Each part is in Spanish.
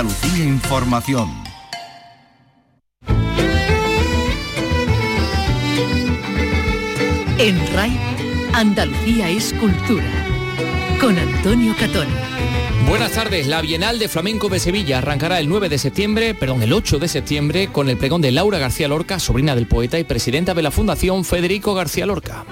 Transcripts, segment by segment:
Andalucía Información. En RAI, Andalucía es cultura. Con Antonio Catón. Buenas tardes, la Bienal de Flamenco de Sevilla arrancará el 9 de septiembre, perdón, el 8 de septiembre con el pregón de Laura García Lorca, sobrina del poeta y presidenta de la Fundación Federico García Lorca.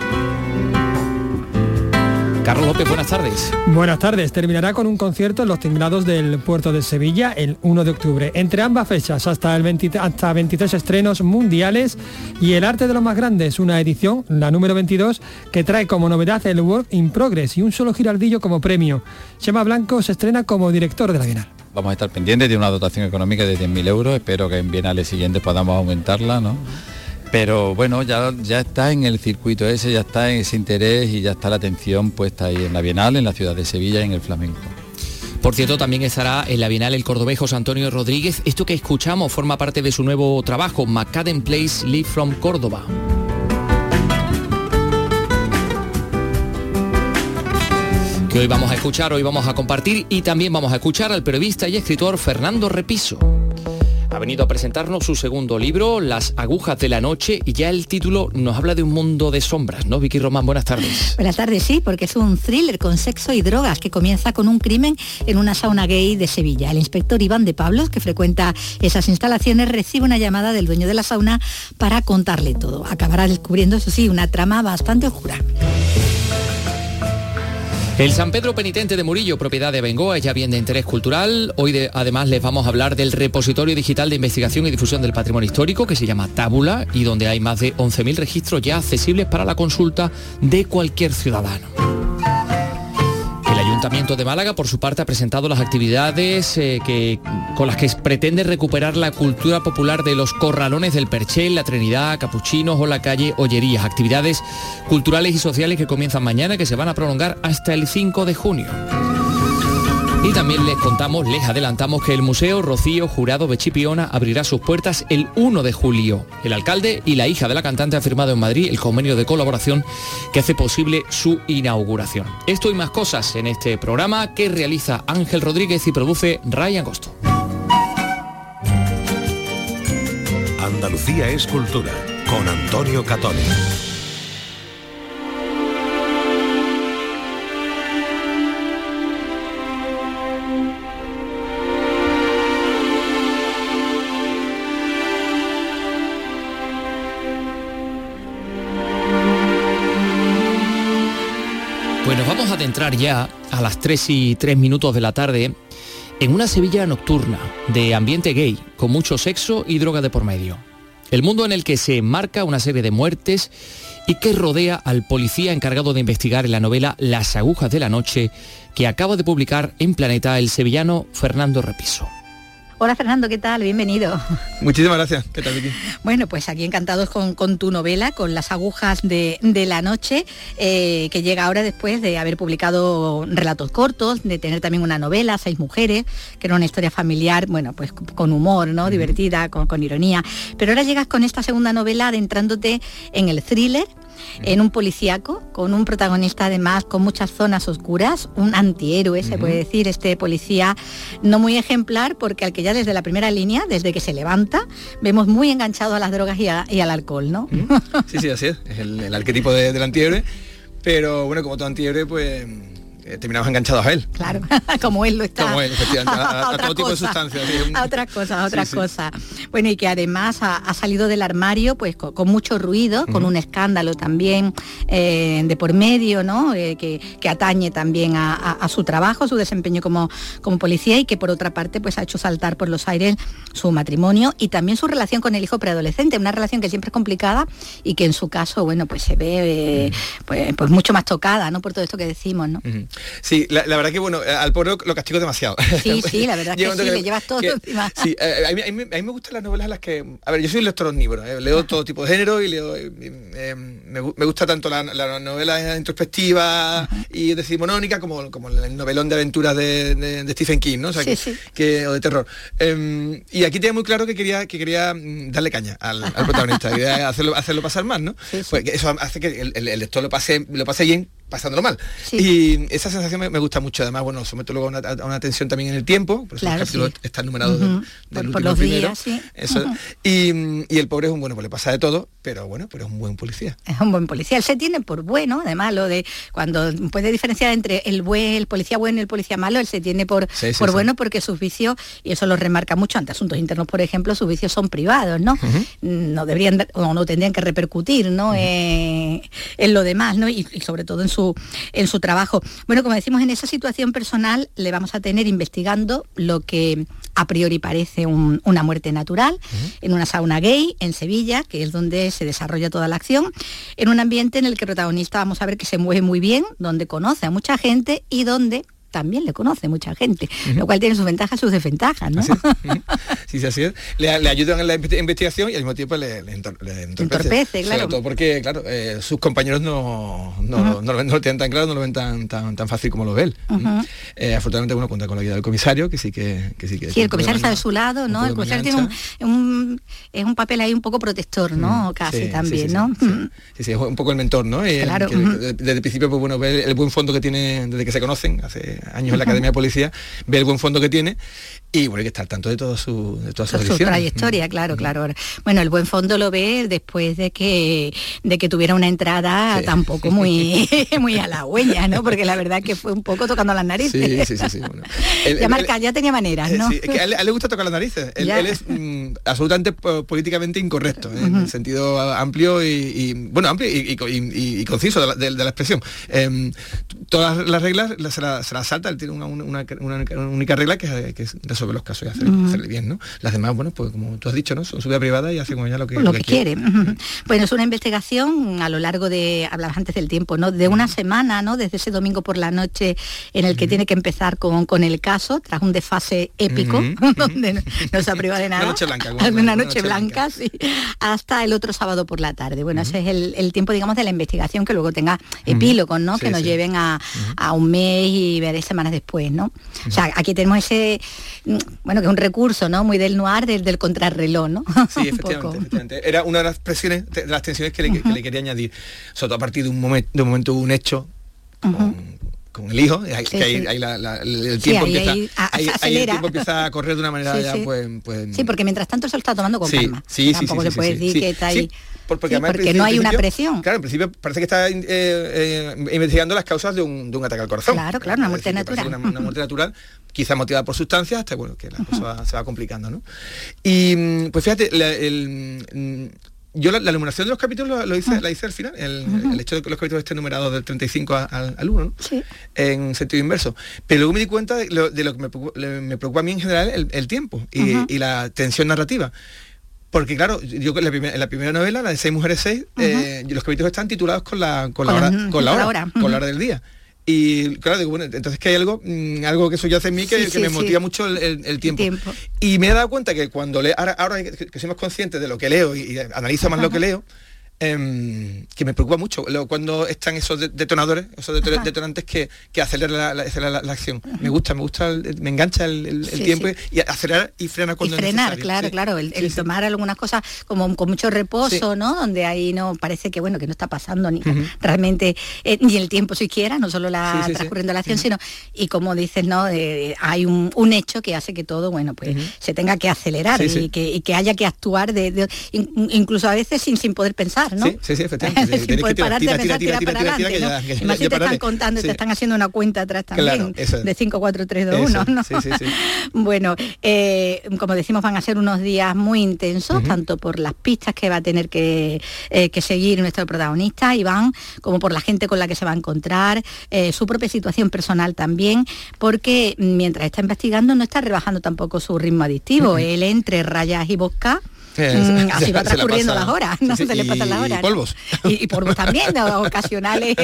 Carlos López, buenas tardes. Buenas tardes. Terminará con un concierto en los timbrados del puerto de Sevilla el 1 de octubre. Entre ambas fechas, hasta, el 20 hasta 23 estrenos mundiales y El Arte de los Más Grandes, una edición, la número 22, que trae como novedad el Work in Progress y un solo giraldillo como premio. Chema Blanco se estrena como director de la Bienal. Vamos a estar pendientes de una dotación económica de 10.000 euros. Espero que en bienales siguientes podamos aumentarla, ¿no? Pero bueno, ya, ya está en el circuito ese, ya está en ese interés y ya está la atención puesta ahí en la Bienal, en la ciudad de Sevilla y en el flamenco. Por cierto, también estará en la Bienal el cordobejo Antonio Rodríguez. Esto que escuchamos forma parte de su nuevo trabajo, Macadam Place Live from Córdoba. que hoy vamos a escuchar, hoy vamos a compartir y también vamos a escuchar al periodista y escritor Fernando Repiso ha venido a presentarnos su segundo libro, Las agujas de la noche, y ya el título nos habla de un mundo de sombras, ¿no? Vicky Román, buenas tardes. Buenas tardes, sí, porque es un thriller con sexo y drogas que comienza con un crimen en una sauna gay de Sevilla. El inspector Iván de Pablos, que frecuenta esas instalaciones, recibe una llamada del dueño de la sauna para contarle todo. Acabará descubriendo, eso sí, una trama bastante oscura. El San Pedro Penitente de Murillo, propiedad de Bengoa, ya bien de interés cultural. Hoy además les vamos a hablar del repositorio digital de investigación y difusión del patrimonio histórico que se llama Tábula y donde hay más de 11.000 registros ya accesibles para la consulta de cualquier ciudadano. Ayuntamiento de Málaga, por su parte, ha presentado las actividades eh, que, con las que pretende recuperar la cultura popular de los corralones del Perchel, la Trinidad, Capuchinos o la calle Ollerías. Actividades culturales y sociales que comienzan mañana que se van a prolongar hasta el 5 de junio. Y también les contamos, les adelantamos que el Museo Rocío Jurado Bechipiona abrirá sus puertas el 1 de julio. El alcalde y la hija de la cantante han firmado en Madrid el convenio de colaboración que hace posible su inauguración. Esto y más cosas en este programa que realiza Ángel Rodríguez y produce Ryan Agosto. Andalucía es cultura con Antonio Catoni. Adentrar ya a las 3 y 3 minutos de la tarde en una Sevilla nocturna, de ambiente gay, con mucho sexo y droga de por medio. El mundo en el que se enmarca una serie de muertes y que rodea al policía encargado de investigar en la novela Las agujas de la noche que acaba de publicar en Planeta el sevillano Fernando Repiso. Hola Fernando, ¿qué tal? Bienvenido. Muchísimas gracias. ¿Qué tal, Vicky? Bueno, pues aquí encantados con, tu novela, con las agujas de, la noche, eh, que llega ahora después de haber publicado relatos cortos, de tener también una novela, Seis Mujeres, que era una historia familiar, bueno, pues con humor, ¿no? Divertida, con, con ironía. Pero ahora llegas con esta segunda novela adentrándote en el thriller en un policíaco, con un protagonista además con muchas zonas oscuras, un antihéroe, se puede decir, este policía no muy ejemplar, porque al que ya desde la primera línea, desde que se levanta, vemos muy enganchado a las drogas y, al alcohol, ¿no? Sí, sí, así es, es el, arquetipo del antihéroe, pero bueno, como todo antihéroe, pues eh, terminamos enganchados a él. Claro, como él lo está. Como él, efectivamente, a, todo tipo de sustancias. A otras cosas, a otras cosas. Bueno, y que además ha, salido del armario pues con, mucho ruido, con un escándalo también eh, de por medio, ¿no? Eh, que, atañe también a, su trabajo, su desempeño como, como policía y que por otra parte pues ha hecho saltar por los aires su matrimonio y también su relación con el hijo preadolescente, una relación que siempre es complicada y que en su caso, bueno, pues se ve pues, pues, mucho más tocada, ¿no? Por todo esto que decimos, ¿no? Sí, la, verdad que bueno, al pobre lo castigo demasiado. Sí, sí, la verdad que sí, le llevas todo encima. Sí, eh, a, mí, me gustan las novelas las que, a ver, yo soy un lector omnívoro, eh, leo todo tipo de género y leo, eh, me, gusta tanto la, novela introspectiva y decimonónica como, como el novelón de aventuras de, Stephen King, ¿no? O, sea, que, o de terror. Em, y aquí tenía muy claro que quería, que quería mm, darle caña al, protagonista, quería hacerlo, hacerlo pasar más, ¿no? Pues eso hace que el, lector lo pase, lo pase bien pasándolo mal. Y esa sensación me, gusta mucho. Además, bueno, someto luego a una, una, tensión también en el tiempo, por eso el capítulo está numerado del, por, los Días, eso. y, y, el pobre es un bueno, pues le pasa de todo, pero bueno, pero es un buen policía. Es un buen policía. Él se tiene por bueno, además, lo de cuando puede diferenciar entre el buen, el policía bueno y el policía malo, él se tiene por, por bueno porque sus vicios, y eso lo remarca mucho ante asuntos internos, por ejemplo, sus vicios son privados, ¿no? No deberían o no tendrían que repercutir, ¿no? Eh, en lo demás, ¿no? Y, sobre todo en su, en su trabajo. Bueno, como decimos, en esa situación personal le vamos a tener investigando lo que a priori parece una muerte natural, en una sauna gay en Sevilla, que es donde se desarrolla toda la acción, en un ambiente en el que el protagonista vamos a ver que se mueve muy bien, donde conoce a mucha gente y donde también le conoce mucha gente, lo cual tiene sus ventajas y sus desventajas, ¿no? Sí, sí, así es. Le, ayudan en la investigación y al mismo tiempo le, entorpece. claro. todo porque, claro, eh, sus compañeros no, no, lo tienen tan claro, no lo ven tan, tan, tan fácil como lo ve él. Eh, afortunadamente uno cuenta con la ayuda del comisario, que sí que, que sí que... Sí, el comisario está de su lado, ¿no? El comisario tiene un, es un papel ahí un poco protector, ¿no? Casi también, ¿no? Sí, sí, es un poco el mentor, ¿no? claro. desde el principio, pues bueno, ver el buen fondo que tiene desde que se conocen, hace años en la Academia de Policía, ve el buen fondo que tiene y bueno, hay que estar tanto de todo su, de toda su, trayectoria, claro, claro. Bueno, el buen fondo lo ve después de que de que tuviera una entrada tampoco muy muy halagüeña, ¿no? Porque la verdad que fue un poco tocando las narices. Sí, sí, sí, ya marca, ya tenía maneras, ¿no? es que a él, le gusta tocar las narices. Él, es mm, absolutamente políticamente incorrecto, ¿eh? en el sentido amplio y, bueno, amplio y, conciso de la, expresión. Em, todas las reglas se las salta, él tiene una, única regla que, que es sobre los casos y hacerle, bien, ¿no? Las demás, bueno, pues como tú has dicho, ¿no? Son su vida privada y hace con ella lo que, lo que, quiere. Bueno, es una investigación a lo largo de, hablabas antes del tiempo, ¿no? De una semana, ¿no? Desde ese domingo por la noche en el que tiene que empezar con, con el caso, tras un desfase épico, donde no, se aprueba de nada. Una noche blanca. Una, noche, blanca, sí. Hasta el otro sábado por la tarde. Bueno, ese es el, tiempo, digamos, de la investigación que luego tenga epílogos, ¿no? que nos lleven a, a, un mes y veré semanas después, ¿no? O sea, aquí tenemos ese bueno, que es un recurso, ¿no? Muy del noir, del, del contrarreloj, ¿no? Sí, efectivamente, Era una de las presiones, de las tensiones que le, quería añadir, sobre todo a partir de un momento, de un momento, un hecho. Con, el hijo, el tiempo empieza a correr de una manera ya pues, pues, Sí, porque mientras tanto se lo está tomando con calma. Sí, Tampoco le puedes decir que está ahí porque, no hay una presión. Claro, en principio parece que está eh, eh, investigando las causas de un, ataque al corazón. Claro, claro, una muerte natural. Una, muerte natural, quizá motivada por sustancias, hasta bueno, que la cosa se va complicando, ¿no? Y pues fíjate, el, yo la, numeración de los capítulos lo, hice, la hice al final, el, hecho de que los capítulos estén numerados del 35 al, 1, ¿no? sí. en sentido inverso. Pero luego me di cuenta de lo, que me preocupa, a mí en general el, tiempo y, la tensión narrativa. Porque claro, yo en la, primera, la primera novela, la de Seis Mujeres Seis, eh, los capítulos están titulados con la, con, la hora, con la hora, con la hora del día. Y claro, digo, bueno, entonces que hay algo, mm, algo que hace en mí que, me motiva mucho el, tiempo. Y me he dado cuenta que cuando le, ahora, ahora que, que, soy más consciente de lo que leo y, analizo más lo que leo, Em, que me preocupa mucho cuando están esos detonadores, esos detonantes que, que aceleran la, acción. Me gusta, me gusta, me engancha el, tiempo y acelerar y frenar cuando y frenar, claro, claro, el, tomar algunas cosas como con mucho reposo, ¿no? Donde ahí no parece que bueno que no está pasando ni realmente eh, ni el tiempo siquiera, no solo la transcurriendo la acción, sino y como dices, ¿no? hay un, hecho que hace que todo, bueno, pues se tenga que acelerar y que, que, haya que actuar de, incluso a veces sin, sin poder pensar. Sí, sí, efectivamente. Sin poder pararte pensar, tirar para adelante, ¿no? Y más si te están contando, te están haciendo una cuenta atrás también, de 5, 4, 3, 2, 1, ¿no? Sí, sí, sí. bueno, eh, como decimos, van a ser unos días muy intensos, tanto por las pistas que va a tener que, eh, que seguir nuestro protagonista, Iván, como por la gente con la que se va a encontrar, eh, su propia situación personal también, porque mientras está investigando no está rebajando tampoco su ritmo adictivo. Él entre rayas y bosca Mm, así va transcurriendo las horas, no se le pasan las horas. Y polvos. Y, polvos también, ocasionales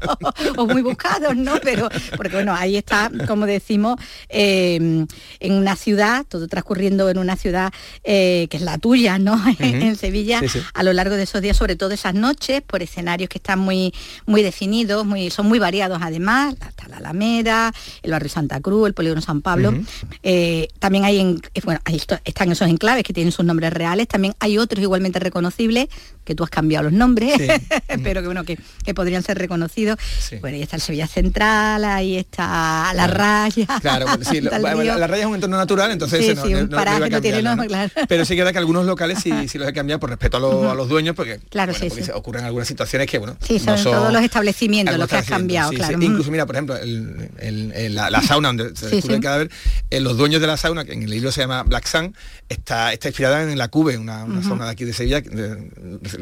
o, muy buscados, ¿no? Pero, porque bueno, ahí está, como decimos, em, en una ciudad, todo transcurriendo en una ciudad eh, que es la tuya, ¿no? en Sevilla, a lo largo de esos días, sobre todo esas noches, por escenarios que están muy, muy definidos, muy, son muy variados además, hasta la Alameda, el barrio Santa Cruz, el polígono San Pablo. Eh, también hay, en, bueno, ahí están esos enclaves que tienen sus nombres reales También hay otros igualmente reconocibles, que tú has cambiado los nombres, Sí. pero que bueno, que, que podrían ser reconocidos. Sí. Bueno, ahí está el Sevilla Central, ahí está la raya. Claro, sí, lo- la raya es un entorno natural, entonces Sí, ese no, sí, no- un no- iba a no claro. Pero sí que que algunos locales sí, sí los he cambiado por respeto a, los- a los dueños, porque, Claro, bueno, sí, porque ocurren algunas situaciones que, bueno, Sí, son todos los establecimientos los que has cambiado, claro. Incluso, mira, por ejemplo, el- el- el- la, la sauna donde se descubre el cadáver, eh, los dueños de la sauna, que en el libro se llama Black Sun, está, está inspirada en la Cube, una, una sauna de aquí de Sevilla, de-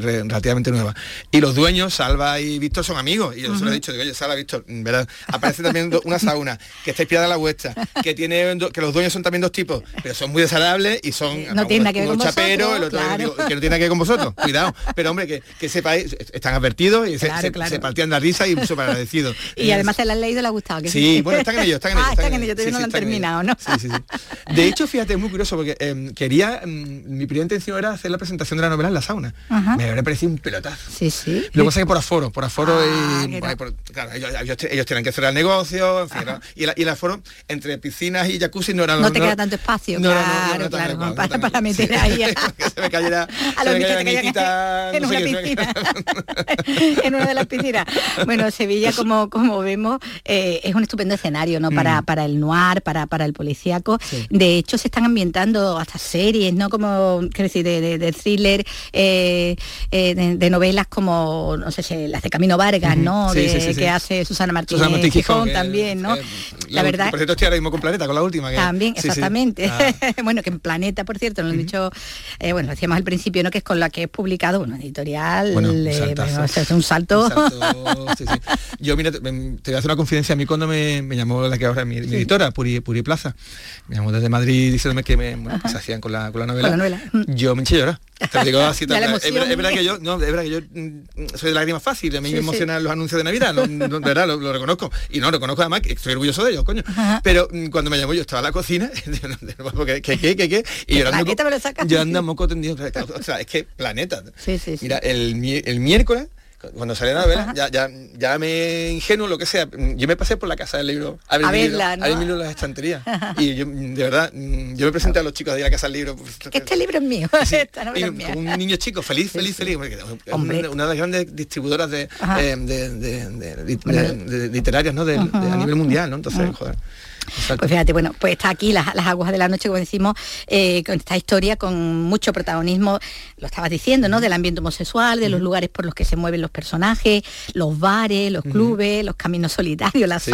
re- relativamente nueva. Y los dueños, Salva y Víctor, son amigos. Y yo se lo he dicho, digo, oye, Salva, Víctor, mm, ¿verdad? Aparece también una sauna que está inspirada en la vuestra, que tiene que los dueños son también dos tipos, pero son muy desagradables y son No tiene que ver con chapero, vosotros, el otro claro. digo, que no tiene nada que ver con vosotros. Cuidado. Pero hombre, que, que sepáis, están advertidos y se- Claro, se, claro. se partían de la risa y súper agradecidos. Y además se la han leído y le ha gustado. que Sí, bueno, están en ello, están en ello. Ah, están en ello, todavía Sí, no lo han terminado, ¿no? Sí, sí, sí. De hecho, fíjate, es muy curioso porque em, quería, em, mi primera intención era hacer la presentación de la novela en la sauna. Ajá. Me habría parecido un pelotazo. Sí, sí. Lo que pasa es que por aforo, por aforo Ah, y no. por- claro, ellos, ellos- ellos tienen que cerrar el negocio, en fin, ¿no? y, el, y el aforo entre piscinas y jacuzzi no era No te queda tanto espacio, no, no, no, no, claro, no, no, claro, no, no, no, para- no, para no, meter sí. ahí que se me cayera, a los en no una piscina. en una de las piscinas. Bueno, Sevilla, como, como vemos, eh, es un estupendo escenario, ¿no? Para, para el noir, para, para el policíaco. De hecho, se están ambientando hasta series, ¿no? Como, quiero decir, de, de- de thriller, eh, eh, de, de novelas como, no sé si las de Camino Vargas, ¿no? Sí, que hace Susana Martínez, Susana Martín Gijón Gijón, que, también, ¿no? eh, la verdad... Por cierto, estoy ahora mismo con Planeta, con la última. que- También, exactamente. Ah. bueno, que en Planeta, por cierto, lo he dicho, eh, bueno, lo decíamos al principio, ¿no? Que es con la que es publicado, bueno, editorial, Bueno, bueno, o sea, es un salto. Un. Yo, mira, te, me- te voy a hacer una confidencia. A mí cuando me, me llamó la que ahora es mi, mi editora, Puri, Puri Plaza, me llamó desde Madrid diciéndome que me, bueno, se hacían con la, con la novela. Con la novela. Yo me a llorar. Te lo digo así, es, verdad, emoción. es verdad que yo, no, es verdad que yo mm, soy de lágrimas fácil, a mí Sí, me sí. emocionan los anuncios de Navidad, no, no, de verdad, lo, lo reconozco. Y no, reconozco además que estoy orgulloso de ellos, coño. Ajá. Pero mm, cuando me llamó yo estaba en la cocina, ¿qué, qué, qué, qué, qué? Y ¿Qué llorando, planeta me lo sacas? llorando a moco tendido. O sea, es que planeta. Sí, sí, sí. Mira, el, el miércoles, cuando salió la novela, ya, ya, ya me ingenuo, lo que sea, yo me pasé por la casa del libro a ver, A mi libro, verla, ¿no? a ver mi libro en las estanterías. y yo, de verdad, mm, yo me presenté a los chicos de la casa del libro. pues, Este libro es mío, Sí, esta novela y es mía. un niño chico, feliz, feliz, feliz. Hombre. Una, de las grandes distribuidoras de, eh, de, de- de- literarias, ¿no? A nivel mundial, ¿no? Entonces, joder. Exacto. Pues fíjate, bueno, pues está aquí las, las aguas de la noche, como decimos, eh, con esta historia con mucho protagonismo, lo estabas diciendo, ¿no? Del ambiente homosexual, de los lugares por los que se mueven los personajes, los bares, los clubes, los caminos solitarios, las Sí,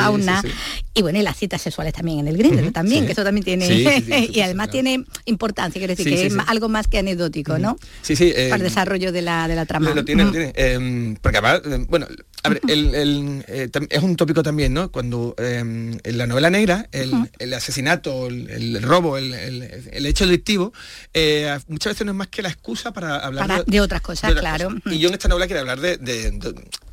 y bueno, y las citas sexuales también en el Grindr también, que eso también tiene, y además claro. tiene importancia, quiero decir, que es algo más que anecdótico, ¿no? Sí, sí. eh, Para el desarrollo de la, de la trama. Lo, lo tiene, lo tiene. Eh, porque además, eh, bueno, a ver, el- el, eh, es un tópico también, ¿no? Cuando eh, en la novela negra, el, el asesinato, el, robo, el, hecho delictivo, eh, muchas veces no es más que la excusa para hablar Para- de otras cosas, claro. Y yo en esta novela quiero hablar de-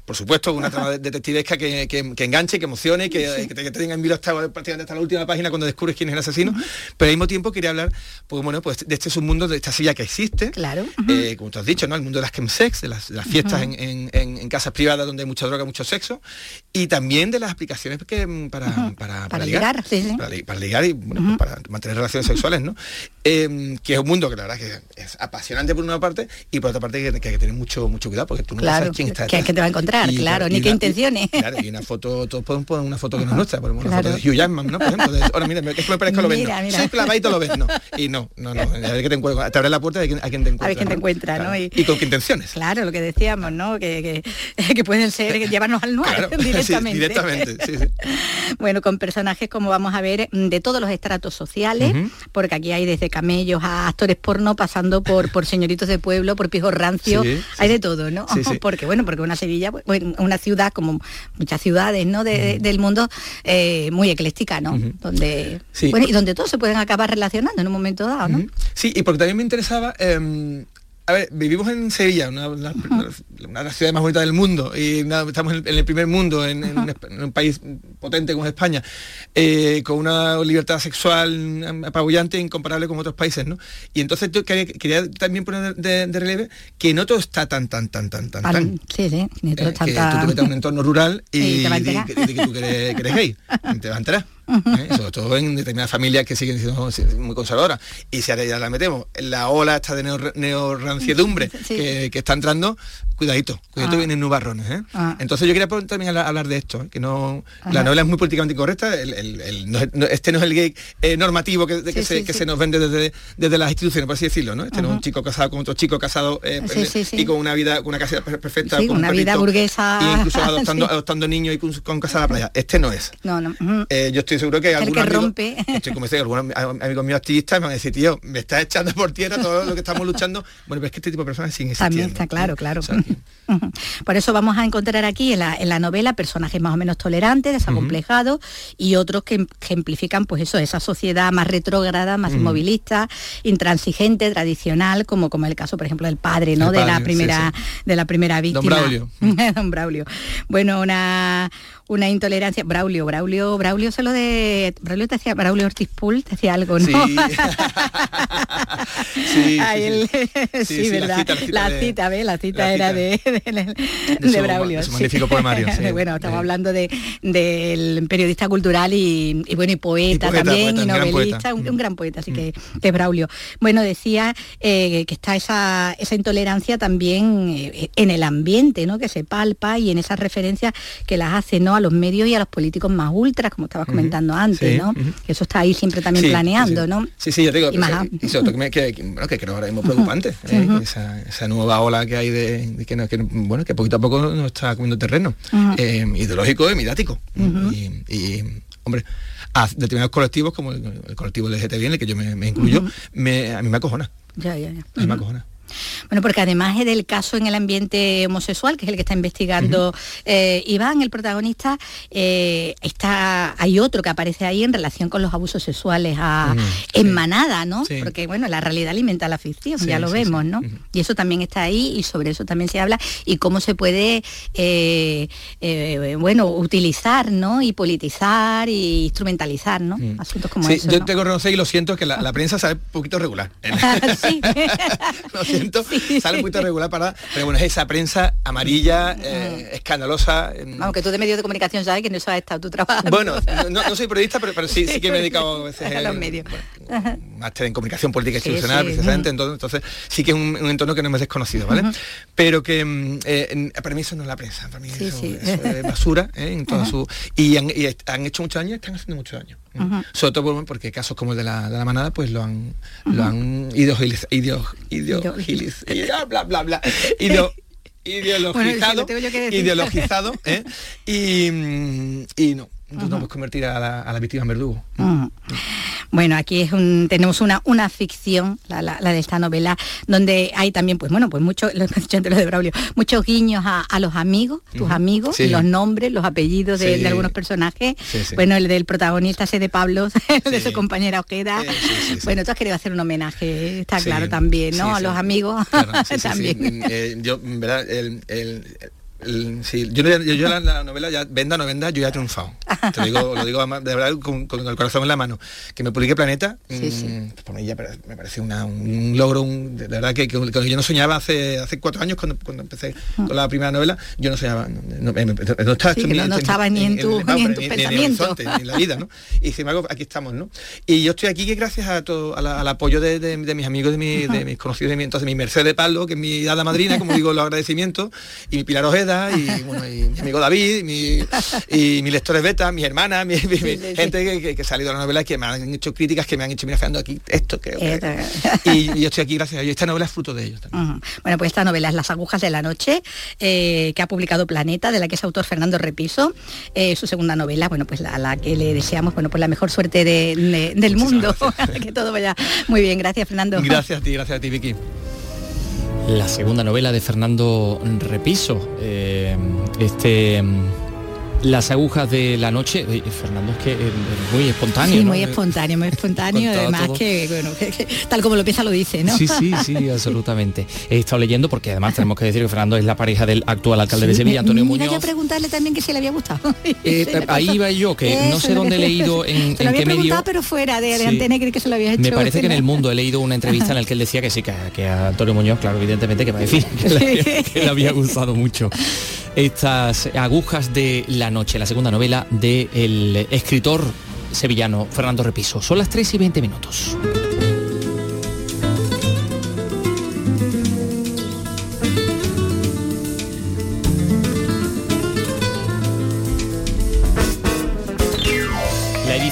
por supuesto, una trama de- detectivesca que, que- que enganche, que emocione, que, que te, que te tenga en vilo hasta prácticamente hasta la última página cuando descubres quién es el asesino. Pero al mismo tiempo quería hablar, pues bueno, pues de este submundo, de esta silla que existe. Claro. Eh, como tú has dicho, ¿no? El mundo de las chemsex, de las, de las fiestas en, en- en- en casas privadas donde hay mucha droga, mucho sexo, y también de las aplicaciones que, mm, para, para, Para ligar, sí, sí. Para, li- para ligar y bueno, pues para mantener relaciones sexuales, ¿no? Eh, que es un mundo que la verdad que es apasionante por una parte y por otra parte que, que hay que tener mucho mucho cuidado porque tú no Claro, sabes quién está detrás. que te va a encontrar, claro, ni y qué intenciones. Claro, y una foto, todos podemos poner una foto que no es nuestra, ponemos una Claro. foto de Hugh Jackman, ¿no? Por ejemplo, de, ahora mira, es que me parezco a lo ves, Mira, no. mira. Soy clavadito lo ves, no. Y no, no, no, a ver qué te encuentras. Te abre la puerta de quién- a quién te encuentras. A ver quién te encuentra, ¿no? Claro. Y- Y, con qué intenciones. Claro, lo que decíamos, ¿no? Que, que, que pueden ser, que llevarnos al noir Claro, sí, directamente. directamente, sí, sí. Bueno, con personajes como vamos a ver mm, de todos los estratos sociales, Ujú. porque aquí hay desde camellos a actores porno, pasando por, por señoritos de pueblo, por pijos rancios, hay de todo, ¿no? Porque bueno, porque una Sevilla, pues, una ciudad como muchas ciudades, ¿no? De- del mundo eh, muy ecléctica, ¿no? Donde Sí. bueno, y donde todos se pueden acabar relacionando en un momento dado, ¿no? Sí, y porque también me interesaba, eh, a ver, vivimos en Sevilla, una, una- una de las ciudades más bonitas del mundo, y una- estamos en el, en el primer mundo, en, en un, en país potente como es España, eh, con una libertad sexual apabullante, incomparable con otros países, ¿no? Y entonces yo quería, quería también poner de, de relieve que no todo está tan, tan, tan, tan, tan, tan. sí, sí, ni todo Eh, que tanta- tú te metes a un entorno rural y, Y que, tú que eres, que eres gay, te vas a enterar. ¿Eh? sobre todo en determinadas familias que siguen siendo muy conservadoras. Y si ahora ya la metemos en la ola esta de neorranciedumbre que, está entrando, cuidadito, cuidadito ah. vienen nubarrones. ¿eh? Ah. Entonces yo quería también hablar de esto, ¿eh? que no la novela es muy políticamente incorrecta, este no es el gay normativo que, se, nos vende desde, desde las instituciones, por así decirlo, ¿no? Este no es un chico casado con otro chico casado y con una vida, con una casa perfecta, con una vida burguesa. E incluso adoptando, adoptando niños y con, con casa a la playa. Este no es. No, no. yo estoy seguro que algunos amigos, rompe. estoy como algunos amigos míos activistas me van a decir, tío, me estás echando por tierra todo lo que estamos luchando. Bueno, pero es que este tipo de personas siguen existiendo. También está claro, claro. por eso vamos a encontrar aquí en la, novela personajes más o menos tolerantes, desacomplejados y otros que ejemplifican pues eso, esa sociedad más retrógrada, más inmovilista, intransigente, tradicional, como, como el caso, por ejemplo, del padre, ¿no? de la primera de la primera víctima. Don Braulio. Don Braulio. Bueno, una una intolerancia. Braulio, Braulio, Braulio se lo de. Braulio te hacía, Braulio Ortiz Pool te hacía algo, ¿no? Sí, sí, verdad. La cita, ¿ves? La cita, era de, de, Braulio. Es magnífico poemario. bueno, estamos hablando de, del periodista cultural y, bueno, y poeta, también, y novelista, un, gran poeta, así que, mm. que Braulio. Bueno, decía eh, que está esa, esa intolerancia también eh, en el ambiente, ¿no? Que se palpa y en esas referencias que las hace, ¿no? A los medios y a los políticos más ultras, como estabas comentando antes, ¿no? Eso está ahí siempre también planeando, ¿no? Sí, sí, yo digo, y más, que, que, bueno, que creo ahora mismo preocupante, ¿eh? esa, nueva ola que hay de, que, bueno, que poquito a poco nos está comiendo terreno, eh, ideológico y mediático. y, hombre, a determinados colectivos como el, colectivo LGTB en el que yo me, incluyo, me, a mí me acojona. Ya, ya, ya. A mí me acojona. Bueno, porque además es del caso en el ambiente homosexual, que es el que está investigando eh, Iván, el protagonista, eh, está, hay otro que aparece ahí en relación con los abusos sexuales a, en manada, ¿no? Porque bueno, la realidad alimenta la ficción, ya lo vemos, ¿no? Y eso también está ahí y sobre eso también se habla y cómo se puede, eh, bueno, utilizar, ¿no? Y politizar y instrumentalizar, ¿no? Asuntos como eso. Yo tengo que reconocer y lo siento que la, prensa sabe un poquito regular. sí. sale muy regular para... Pero bueno, es esa prensa amarilla, eh, escandalosa. Aunque tú de medios de comunicación sabes que no eso has estado tu trabajo. Bueno, no, soy periodista, pero, pero sí, sí que me he dedicado a veces a los medios. máster en comunicación política institucional, precisamente, entonces, sí que es un, entorno que no me es desconocido, ¿vale? Pero que mm, eh, para mí eso no es la prensa, para mí eso, es basura ¿eh? en toda su... Y han, hecho muchos años, están haciendo muchos años. Sobre todo porque casos como el de la, de la manada, pues lo han, lo han bla, bla, bla, ideologizado, ideologizado, ¿eh? y, y no, entonces no puedes convertir a la, a la víctima en verdugo. Bueno, aquí es un, tenemos una, una ficción, la, de esta novela, donde hay también, pues bueno, pues mucho, lo de Braulio, muchos guiños a, los amigos, tus amigos, los nombres, los apellidos de, algunos personajes. bueno, el del protagonista ese de Pablo, de su compañera Ojeda. Bueno, tú has querido hacer un homenaje, está claro también, ¿no? A los amigos también. Eh, yo, ¿verdad? el, sí, yo, yo, la, novela ya venda o no venda, yo ya he triunfado. Te lo digo, lo digo de verdad con, el corazón en la mano. Que me publique Planeta, pues por mí ya me parece un logro, de verdad que, yo no soñaba hace hace cuatro años cuando, cuando empecé con la primera novela, yo no soñaba, no, estaba, ni en tu, ni en tu pensamiento. Ni, en la vida, ¿no? Y sin embargo, aquí estamos, ¿no? Y yo estoy aquí que gracias a todo, al apoyo de, mis amigos, de, de mis conocidos, de mi, entonces mi Mercedes Pablo, que es mi hada madrina, como digo, los agradecimientos, y mi Pilar Ojeda, y, bueno, y mi amigo David, mi, y mis lectores beta, mi hermana, mi, gente que, que, ha salido de la novela que me han hecho críticas, que me han hecho, mira, aquí esto, que, y, yo estoy aquí gracias a ellos. Esta novela es fruto de ellos también. Bueno, pues esta novela es Las agujas de la noche, eh, que ha publicado Planeta, de la que es autor Fernando Repiso. Eh, su segunda novela, bueno, pues a la, que le deseamos, bueno, pues la mejor suerte del mundo, que todo vaya muy bien. Gracias, Fernando. Gracias a ti, gracias a ti, Vicky la segunda novela de Fernando Repiso. Eh, este las agujas de la noche, Fernando es que es muy espontáneo. Sí, muy espontáneo, muy espontáneo, además que, bueno, tal como lo piensa lo dice, ¿no? Sí, sí, sí, absolutamente. He estado leyendo porque además tenemos que decir que Fernando es la pareja del actual alcalde de Sevilla, Antonio Muñoz. Muñoz. a preguntarle también que si le había gustado. Eh, ahí iba yo, que no sé dónde he leído en, en qué medio. pero fuera de, de Antena que se lo había hecho. Me parece que en el mundo he leído una entrevista en la que él decía que sí, que, a Antonio Muñoz, claro, evidentemente que va a decir que le había gustado mucho estas agujas de la noche, la segunda novela del escritor sevillano Fernando Repiso. Son las 3 y 20 minutos.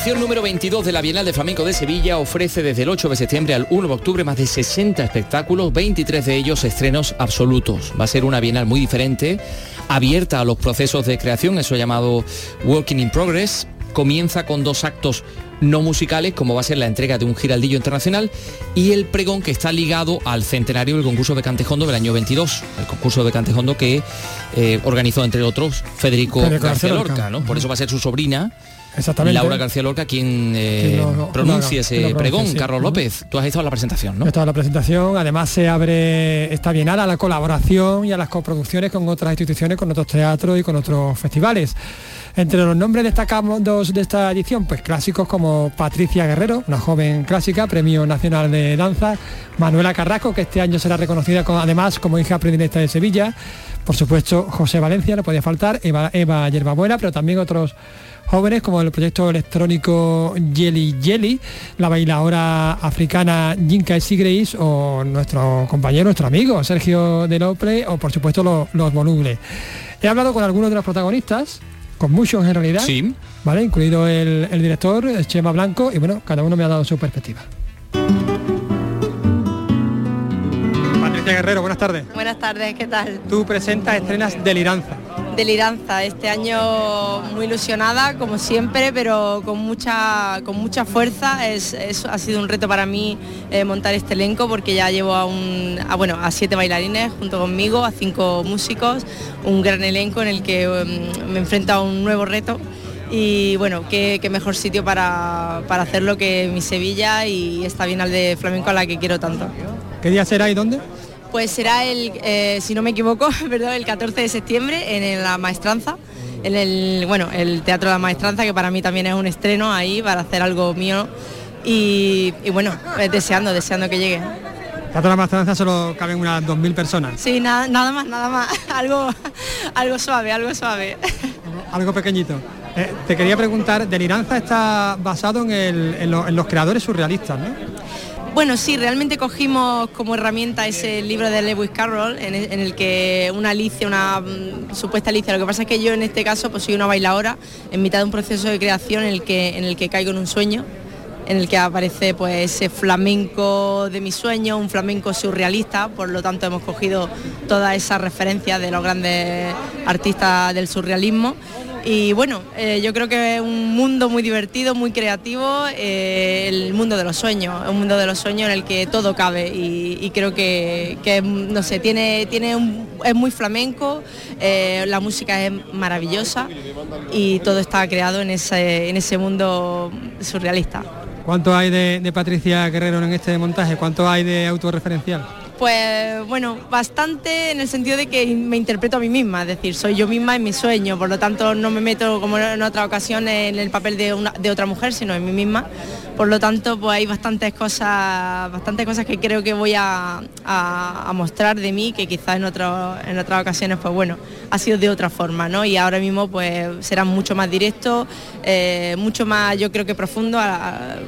Edición número 22 de la Bienal de Flamenco de Sevilla ofrece desde el 8 de septiembre al 1 de octubre más de 60 espectáculos, 23 de ellos estrenos absolutos. Va a ser una Bienal muy diferente, abierta a los procesos de creación, eso llamado Working in Progress. Comienza con dos actos no musicales, como va a ser la entrega de un giraldillo internacional, y el pregón que está ligado al centenario del concurso de Cantejondo del año 22, el concurso de Cantejondo que eh, organizó, entre otros, Federico, García Lorca, Lorca. ¿no? Por eso va a ser su sobrina, Exactamente. Laura García Lorca, quien eh, Quien lo- lo- pronuncia ese pregón. sí. Carlos. López, tú has estado en la presentación, ¿no? Esta es la presentación, además se abre esta bienal a la colaboración y a las coproducciones con otras instituciones, con otros teatros y con otros festivales. Entre los nombres destacamos dos de esta edición, pues clásicos como Patricia Guerrero, una joven clásica, Premio Nacional de Danza, Manuela Carrasco, que este año será reconocida con- además como hija predilecta de Sevilla, por supuesto José Valencia, no podía faltar, Eva, Eva Yerbabuena, pero también otros jóvenes como el proyecto electrónico Jelly Jelly, la bailadora africana Jinka Sigreis o nuestro compañero, nuestro amigo Sergio de Lople o por supuesto los, los volubles. He hablado con algunos de los protagonistas, con muchos en realidad, Sí. ¿vale? incluido el, el director, Chema Blanco, y bueno, cada uno me ha dado su perspectiva. Patricia Guerrero, buenas tardes. Buenas tardes, ¿qué tal? Tú presentas escenas Deliranza. Deliranza, este año muy ilusionada, como siempre, pero con mucha, con mucha fuerza. Es, es- ha sido un reto para mí eh, montar este elenco porque ya llevo a, un, bueno, a siete bailarines junto conmigo, a cinco músicos, un gran elenco en el que em, me enfrento a un nuevo reto. Y bueno, qué, qué mejor sitio para, para hacerlo que mi Sevilla y esta Bienal de Flamenco a la que quiero tanto. ¿Qué día será y dónde? Pues será el, eh, si no me equivoco, perdón, el 14 de septiembre en, la Maestranza, en el, bueno, el Teatro de la Maestranza, que para mí también es un estreno ahí para hacer algo mío. Y, y bueno, eh, deseando, deseando que llegue. Teatro de la Maestranza solo caben unas 2.000 personas. Sí, nada, nada más, nada más. Algo, algo suave, algo suave. Algo pequeñito. Eh, te quería preguntar, Deliranza está basado en, el- en lo- en los creadores surrealistas, ¿no? Bueno, sí, realmente cogimos como herramienta ese libro de Lewis Carroll, en el, que una Alicia, una mm, supuesta Alicia, lo que pasa es que yo en este caso pues soy una bailadora en mitad de un proceso de creación en el que, en el que caigo en un sueño, en el que aparece pues ese flamenco de mi sueño, un flamenco surrealista, por lo tanto hemos cogido todas esas referencias de los grandes artistas del surrealismo. Y bueno, eh, yo creo que es un mundo muy divertido, muy creativo, eh, el mundo de los sueños, un mundo de los sueños en el que todo cabe y, creo que, no sé, tiene, tiene un- es muy flamenco, eh, la música es maravillosa y todo está creado en ese, en ese mundo surrealista. ¿Cuánto hay de Patricia Guerrero en este montaje? ¿Cuánto hay de autorreferencial? Pues bueno, bastante en el sentido de que me interpreto a mí misma, es decir, soy yo misma en mi sueño, por lo tanto no me meto como en otra ocasión en el papel de, una- de otra mujer, sino en mí misma. Por lo tanto, pues hay bastantes cosas, bastantes cosas que creo que voy a, mostrar de mí, que quizás en, en otras ocasiones, pues bueno, ha sido de otra forma, ¿no? Y ahora mismo pues será mucho más directo, eh, mucho más yo creo que profundo,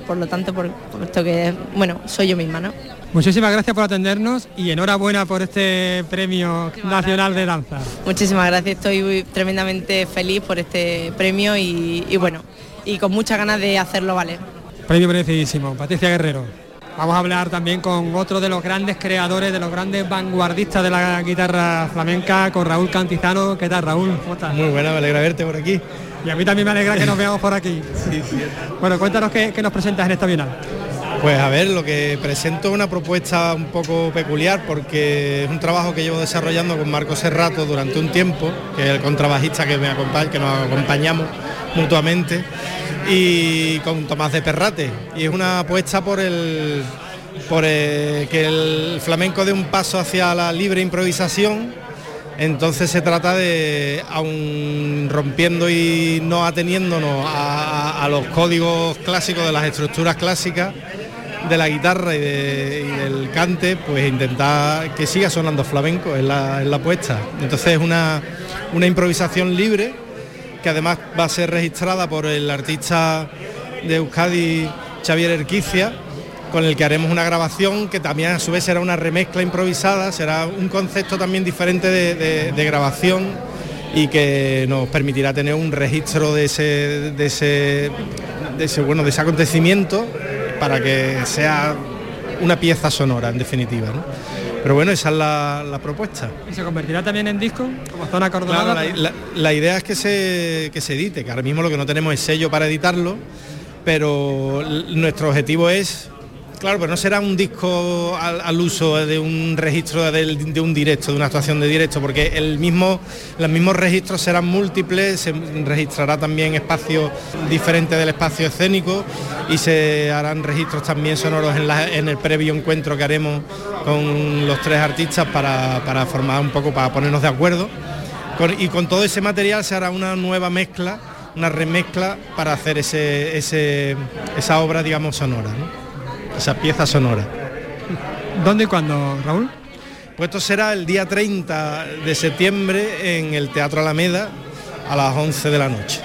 por lo tanto, por, por esto que, bueno, soy yo misma, ¿no? Muchísimas gracias por atendernos y enhorabuena por este premio nacional de danza. Muchísimas gracias, estoy tremendamente feliz por este premio y, y bueno, y con muchas ganas de hacerlo, ¿vale? Premio merecidísimo, Patricia Guerrero. Vamos a hablar también con otro de los grandes creadores, de los grandes vanguardistas de la guitarra flamenca, con Raúl Cantizano. ¿Qué tal, Raúl? ¿Cómo estás? Muy buena, me alegra verte por aquí. Y a mí también me alegra que nos veamos por aquí. Bueno, cuéntanos qué, qué nos presentas en esta bienal. Pues a ver, lo que presento es una propuesta un poco peculiar porque es un trabajo que llevo desarrollando con Marco Serrato durante un tiempo, que es el contrabajista que me acompaña, que nos acompañamos mutuamente, y con Tomás de Perrate. Y es una apuesta por el por eh, que el flamenco dé un paso hacia la libre improvisación entonces se trata de, aun rompiendo y no ateniéndonos a los códigos clásicos de las estructuras clásicas de la guitarra y, de- del cante, pues intentar que siga sonando flamenco en la, en la puesta. Entonces es una, una improvisación libre que además va a ser registrada por el artista de Euskadi, Xavier Erquicia, con el que haremos una grabación que también a su vez será una remezcla improvisada, será un concepto también diferente de, grabación y que nos permitirá tener un registro de ese, de ese, de ese, bueno, de ese acontecimiento para que sea una pieza sonora en definitiva. Pero bueno, esa es la, propuesta. ¿Y se convertirá también en disco como zona acordonada? la, idea es que se, que se edite, que ahora mismo lo que no tenemos es sello para editarlo, pero nuestro objetivo es Claro, pero no será un disco al, uso de un registro de, un directo, de una actuación de directo, porque el mismo, los mismos registros serán múltiples, se registrará también espacios diferentes del espacio escénico y se harán registros también sonoros en, el previo encuentro que haremos con los tres artistas para, formar un poco, para ponernos de acuerdo. y con todo ese material se hará una nueva mezcla, una remezcla para hacer esa obra, digamos, sonora esa pieza sonora. ¿Dónde y cuándo, Raúl? Pues esto será el día 30 de septiembre en el Teatro Alameda a las 11 de la noche.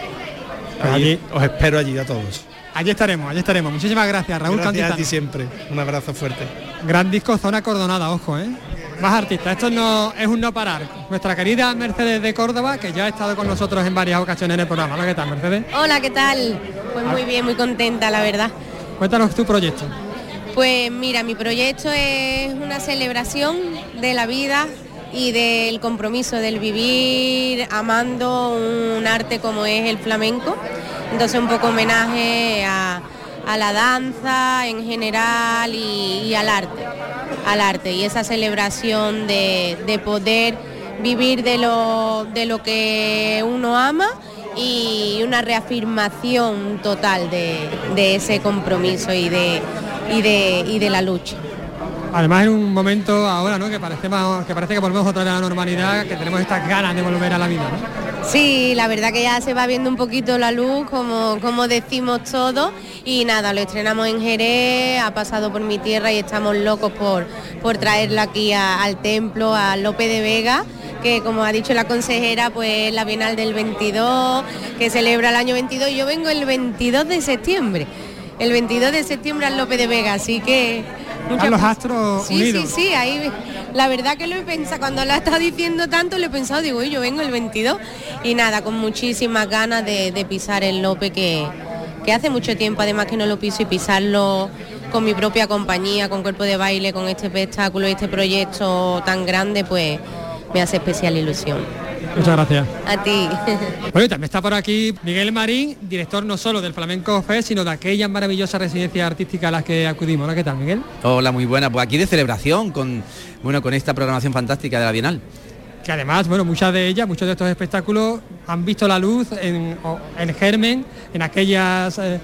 Pues allí, os espero allí a todos. Allí estaremos, allí estaremos. Muchísimas gracias, Raúl Gracias a ti siempre. Un abrazo fuerte. Gran disco Zona Cordonada, ojo, ¿eh? Más artistas, esto no es un no parar. Nuestra querida Mercedes de Córdoba, que ya ha estado con nosotros en varias ocasiones en el programa. Hola, ¿qué tal, Mercedes? Hola, ¿qué tal? Pues muy bien, muy contenta, la verdad. Cuéntanos tu proyecto. Pues mira, mi proyecto es una celebración de la vida y del compromiso del vivir amando un arte como es el flamenco. Entonces un poco homenaje a, la danza en general y, al arte, al arte y esa celebración de, poder vivir de lo, de lo que uno ama y una reafirmación total de ese compromiso y de, y de, y de la lucha. Además en un momento ahora, ¿no? Que parece que parece que volvemos otra vez a la normalidad, que tenemos estas ganas de volver a la vida, ¿no? Sí, la verdad que ya se va viendo un poquito la luz, como, como decimos todos, y nada, lo estrenamos en Jerez, ha pasado por mi tierra y estamos locos por, por traerlo aquí al templo, a Lope de Vega que como ha dicho la consejera, pues la Bienal del 22, que celebra el año 22, yo vengo el 22 de septiembre el 22 de septiembre al López de Vega, así que... A los astros sí, unidos. Sí, sí, ahí la verdad que lo he pensado, cuando la está diciendo tanto, lo he pensado, digo, yo vengo el 22 y nada, con muchísimas ganas de, pisar el Lope que, que hace mucho tiempo además que no lo piso y pisarlo con mi propia compañía, con cuerpo de baile, con este espectáculo y este proyecto tan grande, pues me hace especial ilusión. Muchas gracias. A ti. Bueno, también está por aquí Miguel Marín, director no solo del Flamenco Fest, sino de aquella maravillosa residencia artística a las que acudimos. Hola, ¿qué tal, Miguel? Hola, muy buena. Pues aquí de celebración con, bueno, con esta programación fantástica de la Bienal que además, bueno, muchas de ellas, muchos de estos espectáculos han visto la luz en, en germen, en aquellas eh,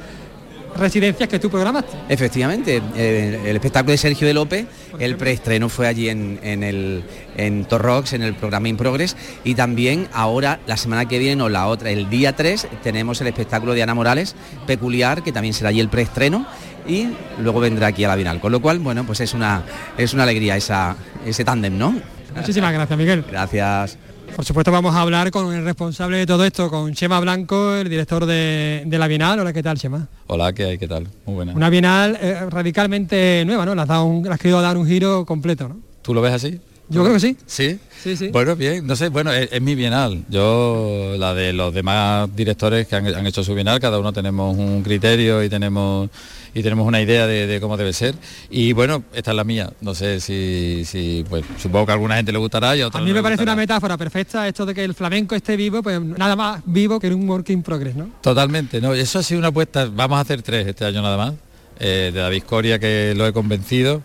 residencias que tú programaste. Efectivamente, eh, el espectáculo de Sergio de López, el preestreno fue allí en, el en Torrox, en el programa In Progress, y también ahora, la semana que viene o la otra, el día 3, tenemos el espectáculo de Ana Morales, peculiar, que también será allí el preestreno, y luego vendrá aquí a la Bienal. Con lo cual, bueno, pues es una, es una alegría esa, ese tándem, ¿no? Muchísimas gracias, Miguel. Gracias. Por supuesto vamos a hablar con el responsable de todo esto, con Chema Blanco, el director de, la Bienal. Hola, ¿qué tal, Chema? Hola, ¿qué hay? ¿Qué tal? Muy buena. Una Bienal eh, radicalmente nueva, ¿no? Has, dado has querido dar un giro completo, ¿no? ¿Tú lo ves así? Yo creo que sí. ¿Sí? Sí, sí. Bueno, bien, no sé, bueno, es, mi bienal. Yo, la de los demás directores que han, hecho su bienal, cada uno tenemos un criterio y tenemos y tenemos una idea de, cómo debe ser. Y bueno, esta es la mía. No sé si, si pues supongo que a alguna gente le gustará y a A mí me parece una metáfora perfecta esto de que el flamenco esté vivo, pues nada más vivo que en un work in progress, ¿no? Totalmente, no, eso ha sido una apuesta, vamos a hacer tres este año nada más. Eh, de David Coria que lo he convencido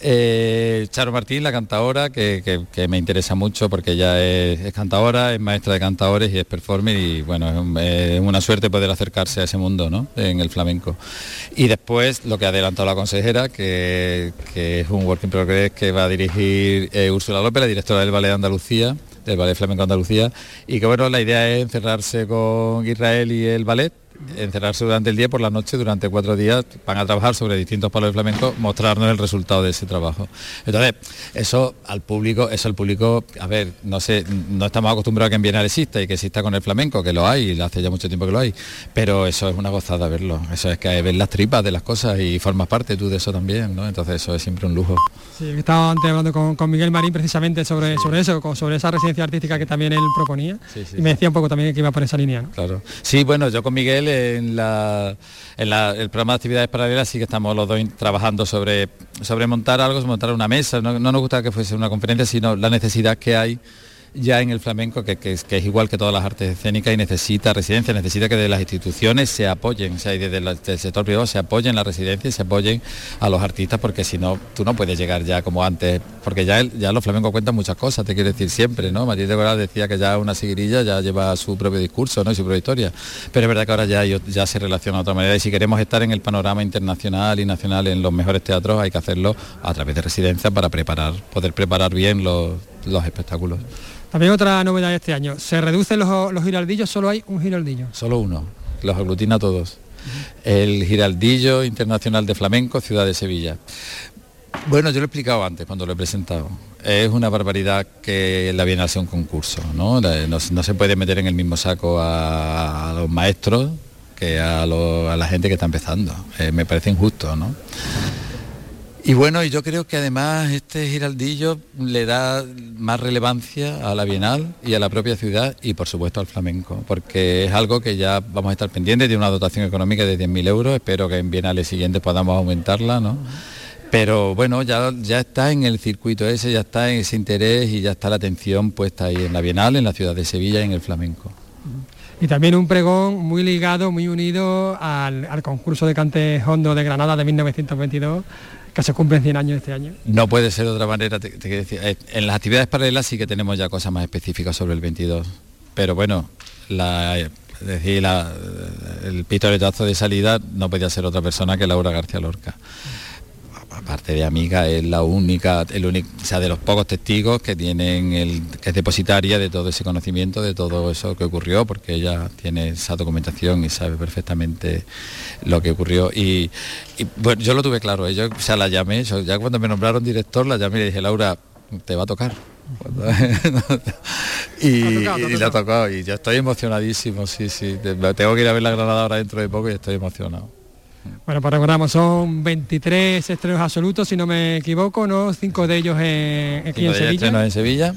eh, Charo Martín, la cantadora, que, me interesa mucho porque ella es, cantadora, es maestra de cantadores y es performer y bueno, es, una suerte poder acercarse a ese mundo ¿no? en el flamenco. Y después lo que ha adelantado la consejera, que, es un work in progress que va a dirigir eh, Úrsula López, la directora del Ballet de Andalucía, del Ballet Flamenco Andalucía, y que bueno, la idea es encerrarse con Israel y el ballet encerrarse durante el día, por la noche, durante cuatro días, van a trabajar sobre distintos palos de flamenco, mostrarnos el resultado de ese trabajo. Entonces, eso al público, eso al público, a ver, no sé, no estamos acostumbrados a que en Bienal exista y que exista con el flamenco, que lo hay, y hace ya mucho tiempo que lo hay, pero eso es una gozada verlo, eso es que ver las tripas de las cosas y formas parte tú de eso también, ¿no? Entonces eso es siempre un lujo. Sí, estaba antes hablando con, Miguel Marín precisamente sobre, sobre eso, sobre esa residencia artística que también él proponía, y me decía un poco también que iba por esa línea, ¿no? Claro. Sí, bueno, yo con Miguel en, el programa de actividades paralelas sí que estamos los dos trabajando sobre, sobre montar algo, montar una mesa. No nos gusta que fuese una conferencia, sino la necesidad que hay ya en el flamenco, que, es igual que todas las artes escénicas y necesita residencia, necesita que de las instituciones se apoyen, o sea, y desde el sector privado se apoyen la residencia y se apoyen a los artistas, porque si no, tú no puedes llegar ya como antes, porque ya, ya los flamencos cuentan muchas cosas, te quiero decir siempre, ¿no? Matilde Coral decía que ya una seguirilla ya lleva su propio discurso, ¿no? Y su propia historia, pero es verdad que ahora ya, ya se relaciona de otra manera y si queremos estar en el panorama internacional y nacional en los mejores teatros hay que hacerlo a través de residencia para preparar, poder preparar bien los, los espectáculos. También otra novedad de este año, se reducen los, giraldillos, solo hay un giraldillo. Solo uno, los aglutina todos. El giraldillo internacional de flamenco, Ciudad de Sevilla. Bueno, yo lo he explicado antes cuando lo he presentado. Es una barbaridad que la Bienal sea un concurso, ¿no? No, se puede meter en el mismo saco a, los maestros que a, la gente que está empezando. Eh, me parece injusto, ¿no? Y bueno, y yo creo que además este giraldillo le da más relevancia a la Bienal y a la propia ciudad y por supuesto al flamenco, porque es algo que ya vamos a estar pendientes de una dotación económica de 10.000 euros, espero que en Bienales siguientes podamos aumentarla, ¿no? Pero bueno, ya, ya está en el circuito ese, ya está en ese interés y ya está la atención puesta ahí en la Bienal, en la ciudad de Sevilla y en el flamenco. Y también un pregón muy ligado, muy unido al, al concurso de cante hondo de Granada de 1922 que se cumplen 100 años este año. No puede ser de otra manera, te, decir. Eh, en las actividades paralelas sí que tenemos ya cosas más específicas sobre el 22, pero bueno, la, decir, el pistoletazo de salida no podía ser otra persona que Laura García Lorca aparte de amiga, es la única, el único, o sea, de los pocos testigos que tienen el, que es depositaria de todo ese conocimiento, de todo eso que ocurrió, porque ella tiene esa documentación y sabe perfectamente lo que ocurrió. Y, bueno, yo lo tuve claro, yo, o sea, la llamé, ya cuando me nombraron director, la llamé y le dije, Laura, te va a tocar. y, y le ha tocado y yo estoy emocionadísimo, sí, sí. Tengo que ir a ver la Granada ahora dentro de poco y estoy emocionado. Bueno, pues recordamos, son 23 estrenos absolutos, si no me equivoco, ¿no? Cinco de ellos en, aquí en Sevilla. estrenos en Sevilla,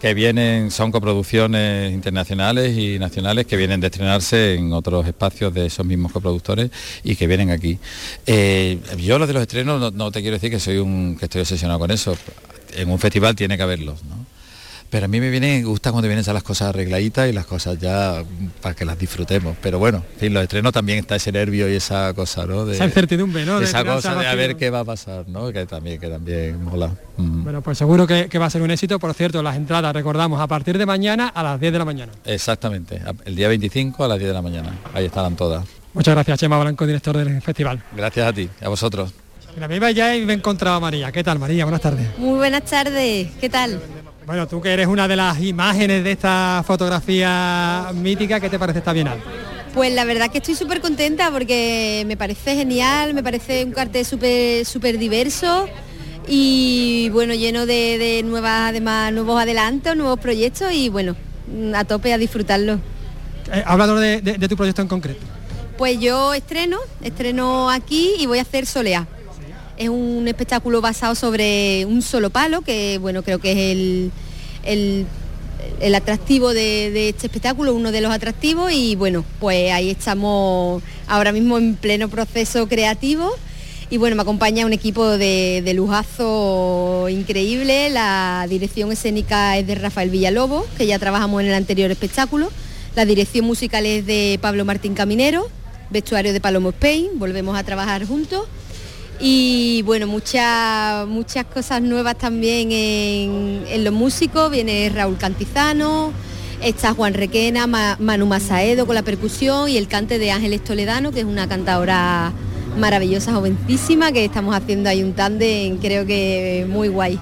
que vienen, son coproducciones internacionales y nacionales que vienen de estrenarse en otros espacios de esos mismos coproductores y que vienen aquí. Eh, yo lo de los estrenos no, no, te quiero decir que soy un que estoy obsesionado con eso. En un festival tiene que haberlos, ¿no? Pero a mí me viene, gusta cuando vienen ya las cosas arregladitas y las cosas ya para que las disfrutemos. Pero bueno, en fin, los estrenos también está ese nervio y esa cosa, ¿no? esa incertidumbre, ¿no? esa cosa de a ver qué va a pasar, ¿no? Que también, que también mola. Mm. Bueno, pues seguro que, va a ser un éxito. Por cierto, las entradas, recordamos, a partir de mañana a las 10 de la mañana. Exactamente, el día 25 a las 10 de la mañana. Ahí estarán todas. Muchas gracias, Chema Blanco, director del festival. Gracias a ti, a vosotros. La misma ya y me he encontrado a María. ¿Qué tal, María? Buenas tardes. Muy buenas tardes. ¿Qué tal? Bueno, tú que eres una de las imágenes de esta fotografía mítica, ¿qué te parece esta bienal? Pues la verdad que estoy súper contenta porque me parece genial, me parece un cartel súper súper diverso y bueno, lleno de, nuevas, además, nuevos adelantos, nuevos proyectos y bueno, a tope a disfrutarlo. Eh, de, de, tu proyecto en concreto. Pues yo estreno, estreno aquí y voy a hacer Solea. Es un espectáculo basado sobre un solo palo, que bueno, creo que es el, el, atractivo de, este espectáculo, uno de los atractivos, y bueno, pues ahí estamos ahora mismo en pleno proceso creativo. Y bueno, me acompaña un equipo de, de lujazo increíble. La dirección escénica es de Rafael Villalobos, que ya trabajamos en el anterior espectáculo. La dirección musical es de Pablo Martín Caminero, vestuario de Palomo Spain, volvemos a trabajar juntos y bueno, muchas, muchas cosas nuevas también en, los músicos, viene Raúl Cantizano, está Juan Requena, Manu Masaedo con la percusión y el cante de Ángeles Toledano, que es una cantadora maravillosa, jovencísima, que estamos haciendo ahí un tándem, creo que muy guay.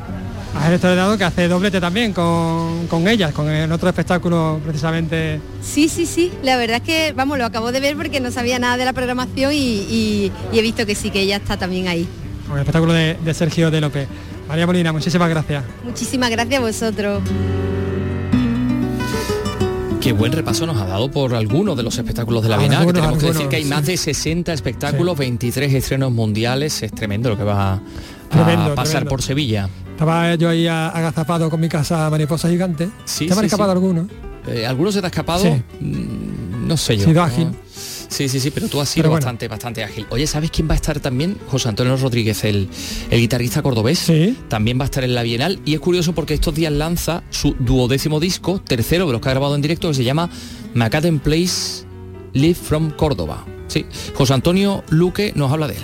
A Toledano que hace doblete también con, con ellas, con el otro espectáculo precisamente. Sí, sí, sí. La verdad es que, vamos, lo acabo de ver porque no sabía nada de la programación y, y- y he visto que sí, que ella está también ahí. Con el espectáculo de, de Sergio de López. María Molina, muchísimas gracias. Muchísimas gracias a vosotros. Qué buen repaso nos ha dado por algunos de los espectáculos de la Bienal. que Algunos, tenemos que decir que hay más sí. de 60 espectáculos, 23 estrenos mundiales. Es tremendo lo que va a Tremendo, pasar tremendo. por Sevilla. Estaba yo ahí agazapado con mi casa mariposa gigante. Sí, ¿Te han sí, escapado sí. algunos? Eh, ¿Alguno se te ha escapado? Sí. Mm, No sé yo. Sido ágil. Sí, sí, sí, pero tú has sido bueno. bastante, bastante ágil. Oye, ¿sabes quién va a estar también? José Antonio Rodríguez, el, el guitarrista cordobés. También va a estar en la Bienal. Y es curioso porque estos días lanza su duodécimo disco, tercero de los que ha grabado en directo, que se llama Macadam Place Live from Córdoba. Sí, José Antonio Luque nos habla de él.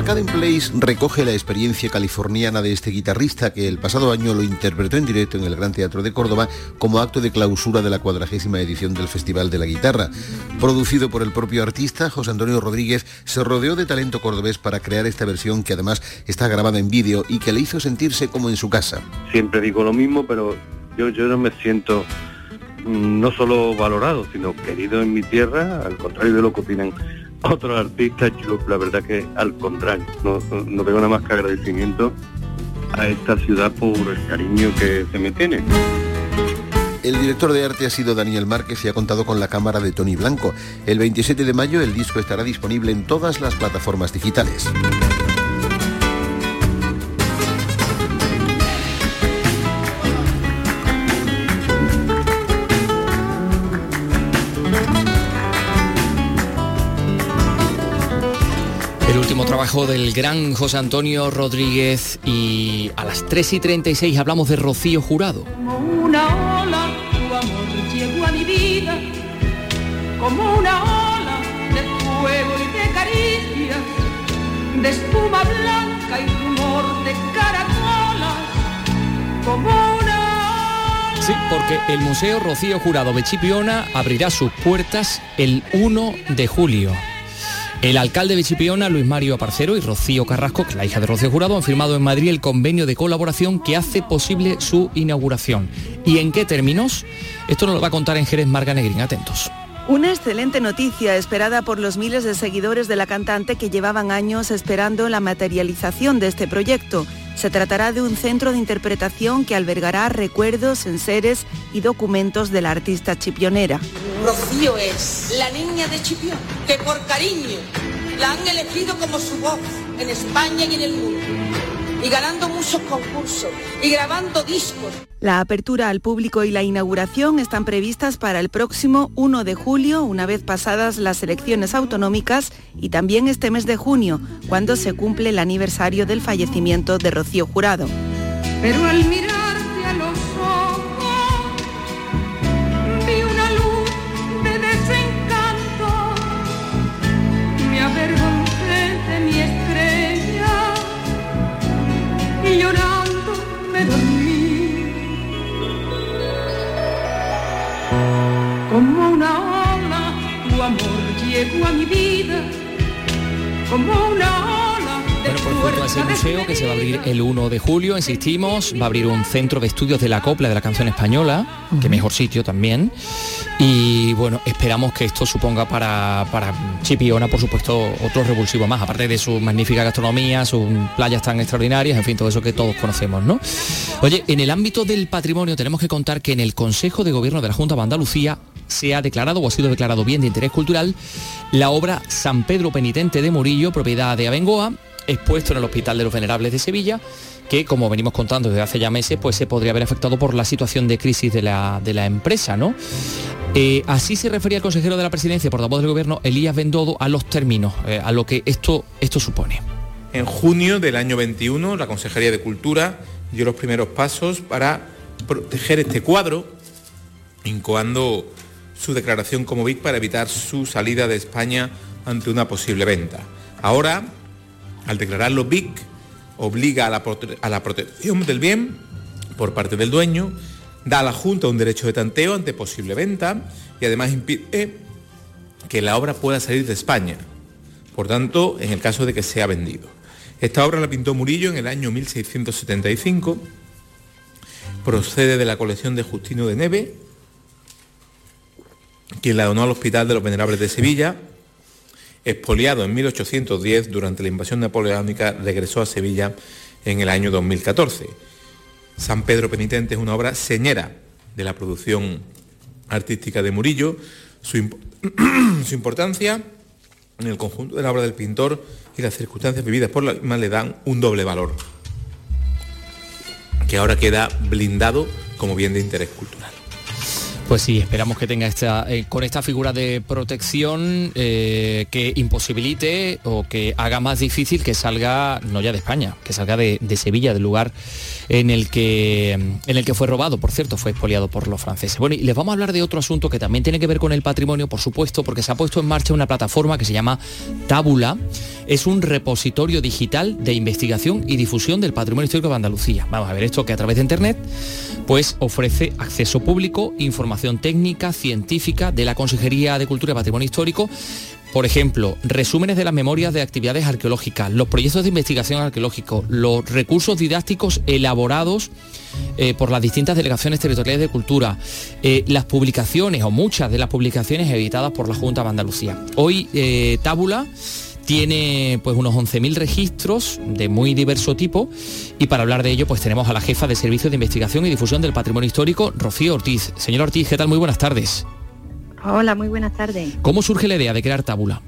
Macadam Place recoge la experiencia californiana de este guitarrista que el pasado año lo interpretó en directo en el Gran Teatro de Córdoba como acto de clausura de la cuadragésima edición del Festival de la Guitarra. Producido por el propio artista, José Antonio Rodríguez se rodeó de talento cordobés para crear esta versión que además está grabada en vídeo y que le hizo sentirse como en su casa. siempre digo lo mismo, pero yo, yo no me siento mm, no solo valorado, sino querido en mi tierra, al contrario de lo que opinan otros artistas, yo la verdad que al contrario, no, no- tengo nada más que agradecimiento a esta ciudad por el cariño que se me tiene. El director de arte ha sido Daniel Márquez y ha contado con la cámara de Tony Blanco. El 27 de mayo el disco estará disponible en todas las plataformas digitales. Trabajo del gran José Antonio Rodríguez y a las 3 y 36 hablamos de Rocío Jurado. Como una ola, tu amor llegó a mi vida, como una ola de fuego y de caricias, de espuma blanca y rumor de caracolas, como una Sí, porque el Museo Rocío Jurado Bechipiona abrirá sus puertas el 1 de julio. El alcalde de Chipiona, Luis Mario Aparcero y Rocío Carrasco, que es la hija de Rocío Jurado, han firmado en Madrid el convenio de colaboración que hace posible su inauguración. ¿Y en qué términos? Esto nos lo va a contar en Jerez Marga Negrín. Atentos. Una excelente noticia esperada por los miles de seguidores de la cantante que llevaban años esperando la materialización de este proyecto. Se tratará de un centro de interpretación que albergará recuerdos, enseres y documentos de la artista chipionera. Rocío es la niña de Chipión, que por cariño la han elegido como su voz en España y en el mundo. Y ganando muchos concursos y grabando discos. La apertura al público y la inauguración están previstas para el próximo 1 de julio, una vez pasadas las elecciones autonómicas, y también este mes de junio, cuando se cumple el aniversario del fallecimiento de Rocío Jurado. Pero al mirarte llegó a mi vida. Como una Bueno, pues junto a ese museo que se va a abrir el 1 de julio, insistimos, va a abrir un centro de estudios de la copla de la canción española, que mejor sitio también. Y bueno, esperamos que esto suponga para, para Chipiona, por supuesto, otro revulsivo más, aparte de su magnífica gastronomía, sus playas tan extraordinarias, en fin, todo eso que todos conocemos, ¿no? Oye, en el ámbito del patrimonio tenemos que contar que en el Consejo de Gobierno de la Junta de Andalucía se ha declarado o ha sido declarado bien de interés cultural la obra San Pedro Penitente de Murillo, propiedad de Abengoa, expuesto en el Hospital de los Venerables de Sevilla, que como venimos contando desde hace ya meses, pues se podría haber afectado por la situación de crisis de la, de la empresa, ¿no? Eh, así se refería el consejero de la presidencia, portavoz del gobierno, Elías Bendodo, a los términos, eh, a lo que esto, esto supone. En junio del año 21, la Consejería de Cultura dio los primeros pasos para proteger este cuadro, incoando su declaración como BIC para evitar su salida de España ante una posible venta. Ahora, al declararlo BIC, obliga a la, a la protección del bien por parte del dueño, da a la Junta un derecho de tanteo ante posible venta y además impide que la obra pueda salir de España, por tanto, en el caso de que sea vendido. Esta obra la pintó Murillo en el año 1675, procede de la colección de Justino de Neve, quien la donó al Hospital de los Venerables de Sevilla. Expoliado en 1810 durante la invasión napoleónica, regresó a Sevilla en el año 2014. San Pedro Penitente es una obra señera de la producción artística de Murillo. Su, importancia en el conjunto de la obra del pintor y las circunstancias vividas por la misma le dan un doble valor, que ahora queda blindado como bien de interés cultural. Pues sí, esperamos que tenga esta, eh, con esta figura de protección eh, que imposibilite o que haga más difícil que salga, no ya de España, que salga de, de Sevilla, del lugar en el, que, en el que fue robado, por cierto, fue expoliado por los franceses. Bueno, y les vamos a hablar de otro asunto que también tiene que ver con el patrimonio, por supuesto, porque se ha puesto en marcha una plataforma que se llama Tábula. Es un repositorio digital de investigación y difusión del patrimonio histórico de Andalucía. Vamos a ver esto que a través de Internet pues ofrece acceso público, información técnica, científica de la Consejería de Cultura y Patrimonio Histórico por ejemplo, resúmenes de las memorias de actividades arqueológicas, los proyectos de investigación arqueológicos, los recursos didácticos elaborados eh, por las distintas delegaciones territoriales de cultura, eh, las publicaciones o muchas de las publicaciones editadas por la Junta de Andalucía. Hoy eh, Tábula tiene pues unos 11.000 registros de muy diverso tipo y para hablar de ello pues tenemos a la jefa de Servicios de Investigación y Difusión del Patrimonio Histórico, Rocío Ortiz. Señor Ortiz, ¿qué tal? Muy buenas tardes. Hola, muy buenas tardes. ¿Cómo surge la idea de crear Tábula?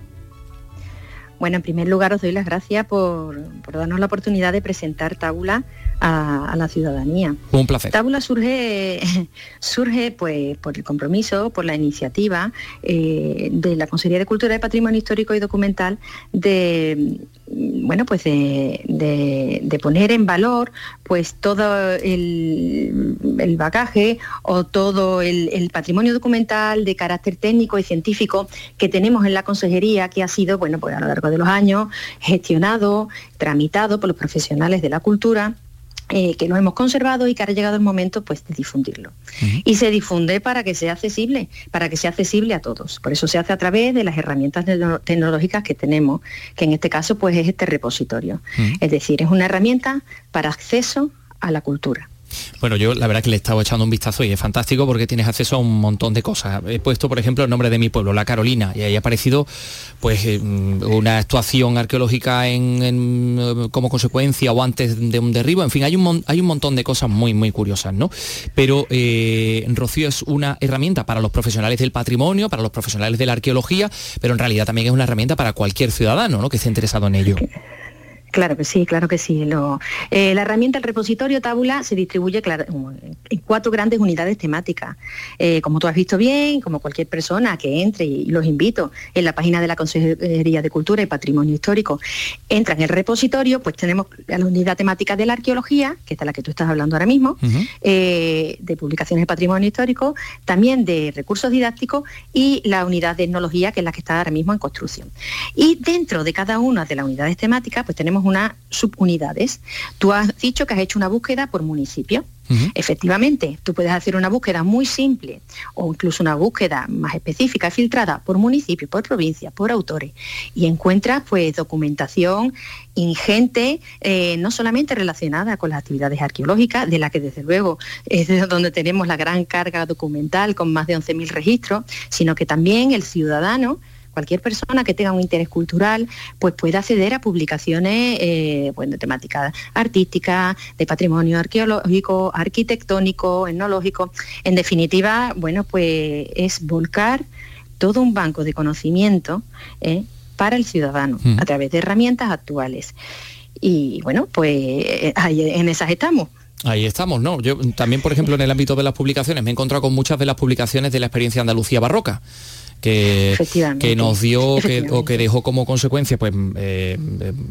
Bueno, en primer lugar os doy las gracias por, por darnos la oportunidad de presentar Tábula a, a, la ciudadanía. Un placer. Tábula surge, surge pues, por el compromiso, por la iniciativa eh, de la Consejería de Cultura y Patrimonio Histórico y Documental de bueno pues de, de, de, poner en valor pues todo el, el bagaje o todo el, el, patrimonio documental de carácter técnico y científico que tenemos en la consejería que ha sido bueno pues a lo largo de los años gestionado tramitado por los profesionales de la cultura eh, que lo hemos conservado y que ha llegado el momento pues, de difundirlo. Uh -huh. Y se difunde para que sea accesible, para que sea accesible a todos. Por eso se hace a través de las herramientas tecnológicas que tenemos, que en este caso pues, es este repositorio. Uh -huh. Es decir, es una herramienta para acceso a la cultura. Bueno, yo la verdad que le he estado echando un vistazo y es fantástico porque tienes acceso a un montón de cosas. He puesto, por ejemplo, el nombre de mi pueblo, La Carolina, y ahí ha aparecido pues una actuación arqueológica en, como consecuencia o antes de un derribo. En fin, hay un, hay un montón de cosas muy, muy curiosas, ¿no? Pero eh, Rocío es una herramienta para los profesionales del patrimonio, para los profesionales de la arqueología, pero en realidad también es una herramienta para cualquier ciudadano ¿no? que esté interesado en ello. Claro que sí, claro que sí. Lo, eh, la herramienta, el repositorio Tábula, se distribuye claro, en cuatro grandes unidades temáticas. Eh, como tú has visto bien, como cualquier persona que entre, y los invito, en la página de la Consejería de Cultura y Patrimonio Histórico, entra en el repositorio, pues tenemos la unidad temática de la arqueología, que es la que tú estás hablando ahora mismo, uh -huh. eh, de publicaciones de patrimonio histórico, también de recursos didácticos y la unidad de etnología, que es la que está ahora mismo en construcción. Y dentro de cada una de las unidades temáticas, pues tenemos unas subunidades. Tú has dicho que has hecho una búsqueda por municipio. Uh -huh. Efectivamente, tú puedes hacer una búsqueda muy simple o incluso una búsqueda más específica, filtrada por municipio, por provincia, por autores y encuentras pues documentación ingente, eh, no solamente relacionada con las actividades arqueológicas, de la que desde luego es de donde tenemos la gran carga documental con más de 11.000 registros, sino que también el ciudadano cualquier persona que tenga un interés cultural pues puede acceder a publicaciones eh, pues, de temática artística, de patrimonio arqueológico, arquitectónico, etnológico. En definitiva, bueno, pues es volcar todo un banco de conocimiento eh, para el ciudadano mm. a través de herramientas actuales. Y bueno, pues ahí en esas estamos. Ahí estamos, ¿no? Yo también, por ejemplo, en el ámbito de las publicaciones, me he encontrado con muchas de las publicaciones de la experiencia Andalucía barroca que, que nos dio que, o que dejó como consecuencia pues eh,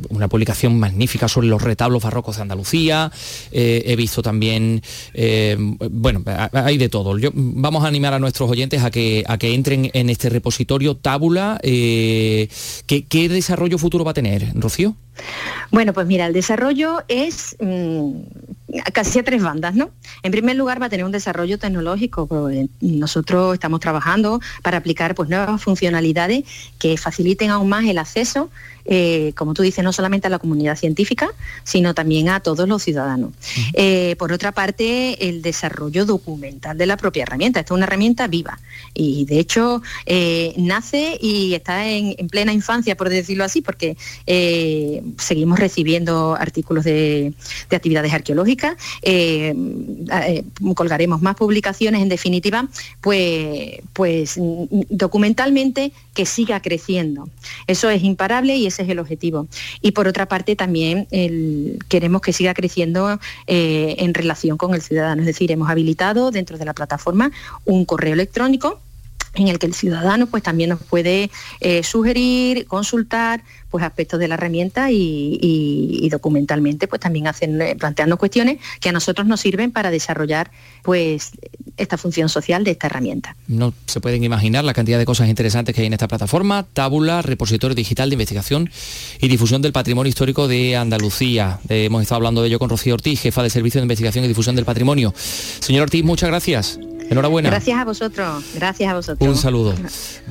una publicación magnífica sobre los retablos barrocos de Andalucía. Eh, he visto también eh, bueno hay de todo. Yo, vamos a animar a nuestros oyentes a que a que entren en este repositorio tábula ¿qué, ¿qué, desarrollo futuro va a tener Rocío? Bueno, pues mira, el desarrollo es mmm, casi a tres bandas, ¿no? En primer lugar va a tener un desarrollo tecnológico. Pues, nosotros estamos trabajando para aplicar pues, nuevas funcionalidades que faciliten aún más el acceso eh, como tú dices, no solamente a la comunidad científica, sino también a todos los ciudadanos. Eh, por otra parte, el desarrollo documental de la propia herramienta. Esta es una herramienta viva y de hecho eh, nace y está en, en plena infancia, por decirlo así, porque seguimos recibiendo artículos de, de actividades arqueológicas, colgaremos más publicaciones, en definitiva, pues, pues documentalmente que siga creciendo. Eso es imparable y ese es el objetivo. Y por otra parte también queremos que siga creciendo eh, en relación con el ciudadano, es decir, hemos habilitado dentro de la plataforma un correo electrónico en el que el ciudadano pues también nos puede eh, sugerir, consultar pues aspectos de la herramienta y, y- y documentalmente pues también hacen, eh, planteando cuestiones que a nosotros nos sirven para desarrollar pues esta función social de esta herramienta. No se pueden imaginar la cantidad de cosas interesantes que hay en esta plataforma. Tábula, repositorio digital de investigación y difusión del patrimonio histórico de Andalucía. Eh, hemos estado hablando de ello con Rocío Ortiz, jefa de Servicio de Investigación y Difusión del Patrimonio. Señor Ortiz, muchas gracias. Enhorabuena. Gracias a vosotros, gracias a vosotros. Un saludo.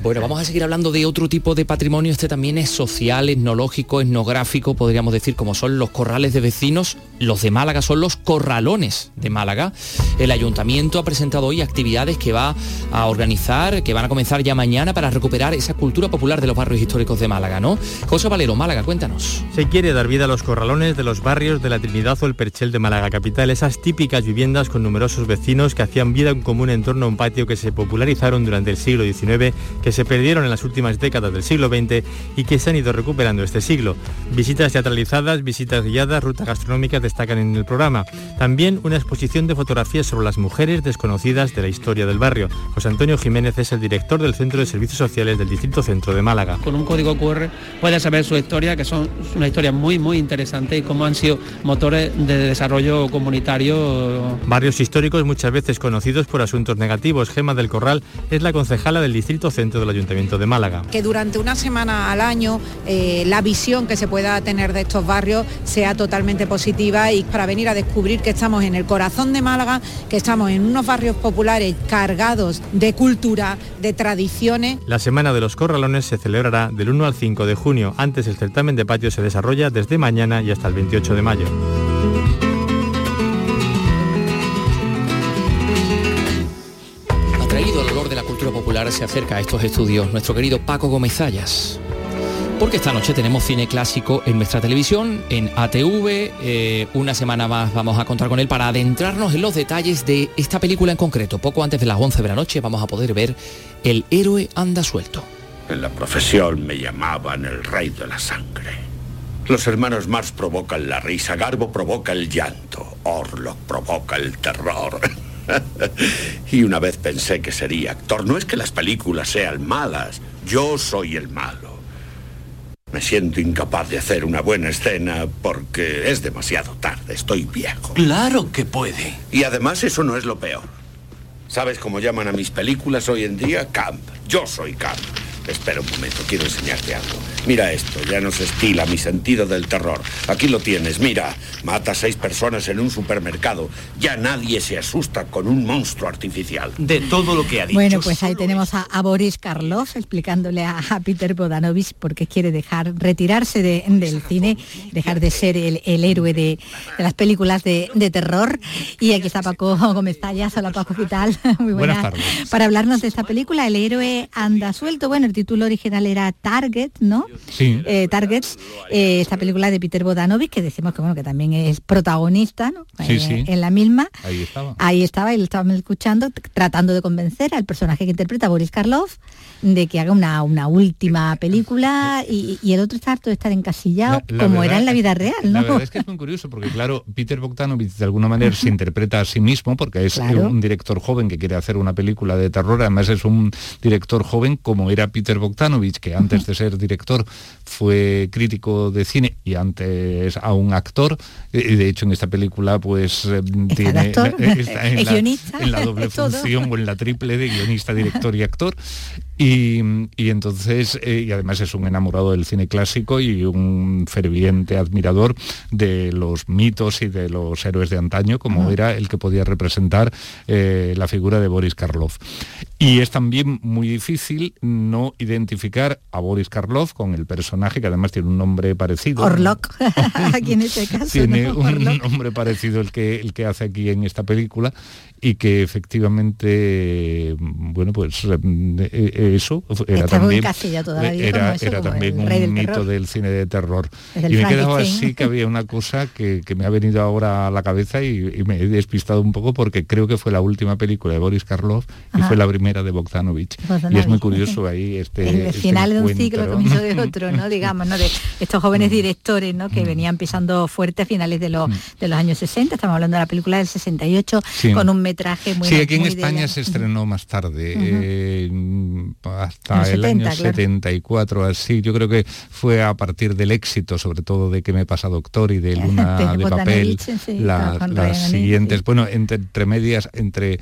Bueno, vamos a seguir hablando de otro tipo de patrimonio. Este también es social, etnológico, etnográfico, podríamos decir, como son los corrales de vecinos. Los de Málaga son los corralones de Málaga. El ayuntamiento ha presentado hoy actividades que va a organizar, que van a comenzar ya mañana para recuperar esa cultura popular de los barrios históricos de Málaga, ¿no? José Valero, Málaga, cuéntanos. Se quiere dar vida a los corralones de los barrios de la Trinidad o el Perchel de Málaga Capital, esas típicas viviendas con numerosos vecinos que hacían vida en común en torno a un patio que se popularizaron durante el siglo XIX, que se perdieron en las últimas décadas del siglo XX y que se han ido recuperando este siglo. Visitas teatralizadas, visitas guiadas, rutas gastronómicas destacan en el programa. También una exposición de fotografías sobre las mujeres desconocidas de la historia del barrio. José Antonio Jiménez es el director del Centro de Servicios Sociales del Distrito Centro de Málaga. con un código QR puedes saber su historia, que son una historia muy muy interesante y cómo han sido motores de desarrollo comunitario. Barrios históricos muchas veces conocidos por asuntos negativos. Gema del Corral es la concejala del Distrito Centro del Ayuntamiento de Málaga. que durante una semana al año eh, la visión que se pueda tener de estos barrios sea totalmente positiva y para venir a descubrir que estamos en el corazón de Málaga, que estamos en unos barrios populares cargados de cultura, de tradiciones. La Semana de los Corralones se celebrará del 1 al 5 de junio. Antes el certamen de patio se desarrolla desde mañana y hasta el 28 de mayo. Ha traído el olor de la cultura popular, se acerca a estos estudios nuestro querido Paco Gómez Zayas. Porque esta noche tenemos cine clásico en nuestra televisión, en ATV. eh, una semana más vamos a contar con él para adentrarnos en los detalles de esta película en concreto. Poco antes de las 11 de la noche vamos a poder ver El héroe anda suelto. En la profesión me llamaban el rey de la sangre. Los hermanos Mars provocan la risa, Garbo provoca el llanto, Orlok provoca el terror. y una vez pensé que sería actor. No es que las películas sean malas, yo soy el malo. Me siento incapaz de hacer una buena escena porque es demasiado tarde, estoy viejo. Claro que puede. Y además eso no es lo peor. ¿Sabes cómo llaman a mis películas hoy en día? Camp. Yo soy Camp. Espera un momento, quiero enseñarte algo. Mira esto, ya no se estila mi sentido del terror. Aquí lo tienes, mira. Mata a seis personas en un supermercado. Ya nadie se asusta con un monstruo artificial. De todo lo que ha dicho. Bueno, pues ahí tenemos a, a Boris Karloff explicándole a, a Peter Bodanovich por qué quiere dejar, retirarse de- del cine, dejar de ser el, el héroe de, de las películas de, de terror. Y aquí está Paco Gómez Tallas, hola Paco, ¿qué tal? Muy Buenas buenas. tardes. Para hablarnos de esta película, El héroe anda suelto. Bueno, el título original era Target, ¿no? Sí. Eh, Targets, eh, esta película de Peter Bodanovich, que decimos que bueno, que también es protagonista, ¿no? Sí, Eh, sí. En la misma. Ahí estaba. Ahí estaba y lo estábamos escuchando, tratando de convencer al personaje que interpreta Boris Karloff de que haga una, una última película y, y el otro está harto de estar encasillado La- la como verdad- era en la vida real, ¿no? La verdad es que es muy curioso porque, claro, Peter Bogdanovich de alguna manera se interpreta a sí mismo porque es Claro. un director joven que quiere hacer una película de terror. Además es un director joven como era Peter Bogdanovich, que antes de ser director fue crítico de cine y antes a un actor. De hecho en esta película pues eh, tiene actor, está en, la, guionista, en la doble función o en la triple de guionista, director y actor. Y, y entonces, eh, y además es un enamorado del cine clásico y un ferviente admirador de los mitos y de los héroes de antaño, como era el que podía representar eh, la figura de Boris Karloff. Y es también muy difícil no identificar a Boris Karloff con el personaje, que además tiene un nombre parecido. Orlok, aquí en este caso. Tiene ¿no? un Orlok. nombre parecido el que, el que hace aquí en esta película y que efectivamente, bueno, pues eh, eh, eso era también, era, eso, también del un mito terror. del cine de terror. Y me he quedado así que había una cosa que, que me ha venido ahora a la cabeza y, y me he despistado un poco porque creo que fue la última película de Boris Karloff y Ajá. fue la primera de Bogdanovich. Y es muy curioso ahí este... el este final de un ciclo, comienzo de otro, ¿no? Digamos, ¿no? De estos jóvenes directores, ¿no? Que venían pisando fuerte a finales de los, de los años 60. Estamos hablando de la película del 68, Sí. con un metraje muy Sí, aquí en muy España se estrenó más tarde, eh, hasta el 70, año claro. 74, así. Yo creo que fue a partir del éxito, sobre todo de que me pasa doctor y de Luna de papel, las siguientes, bueno, entre, entre medias, entre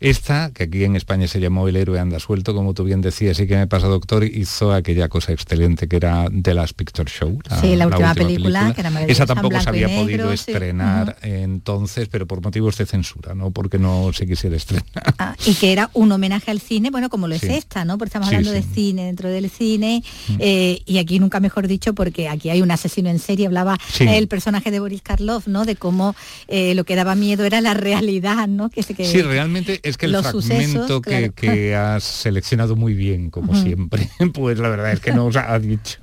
esta, que aquí en España se llamó El héroe anda suelto, como tú bien decías, y que me pasa doctor, hizo aquella cosa excelente que era The Last Picture Show. Sí, la última película, que era Esa tampoco se había podido sí. estrenar entonces, pero por motivos de censura, no porque no se quisiera estrenar. Ah, y que era un homenaje al cine, bueno, como lo es Sí. esta, ¿no? Porque estamos hablando sí. De cine dentro del cine, eh, y aquí nunca mejor dicho, porque aquí hay un asesino en serie, hablaba el personaje de Boris Karloff, ¿no? De cómo eh, lo que daba miedo era la realidad, ¿no? Que, se- que Sí, realmente es que el los fragmento sucesos, que, claro. que has seleccionado muy bien, como siempre, pues la verdad es que nos ha dicho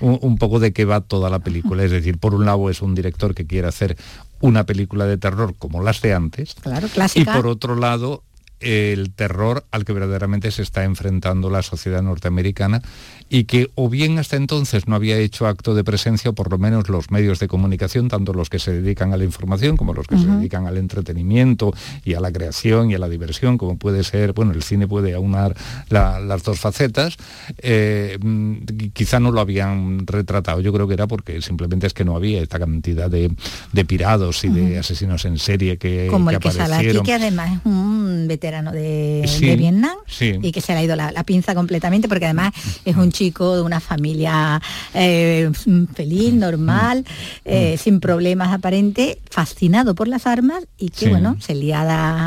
un, un poco de qué va toda la película. Es decir, por un lado es un director que quiere hacer una película de terror como las de antes, Claro, y por otro lado el terror al que verdaderamente se está enfrentando la sociedad norteamericana y que o bien hasta entonces no había hecho acto de presencia o por lo menos los medios de comunicación, tanto los que se dedican a la información como los que se dedican al entretenimiento y a la creación y a la diversión, como puede ser, bueno, el cine puede aunar la- las dos facetas, eh, mm, quizá no lo habían retratado, yo creo que era porque simplemente es que no había esta cantidad de, de pirados y de asesinos en serie que, como que el que sale aquí, que además es un veterano de, Sí, de Vietnam sí. y que se le ha ido la, la pinza completamente porque además es un chico de una familia eh, feliz, normal, eh, sin problemas aparentes, fascinado por las armas y que Sí. bueno, se lía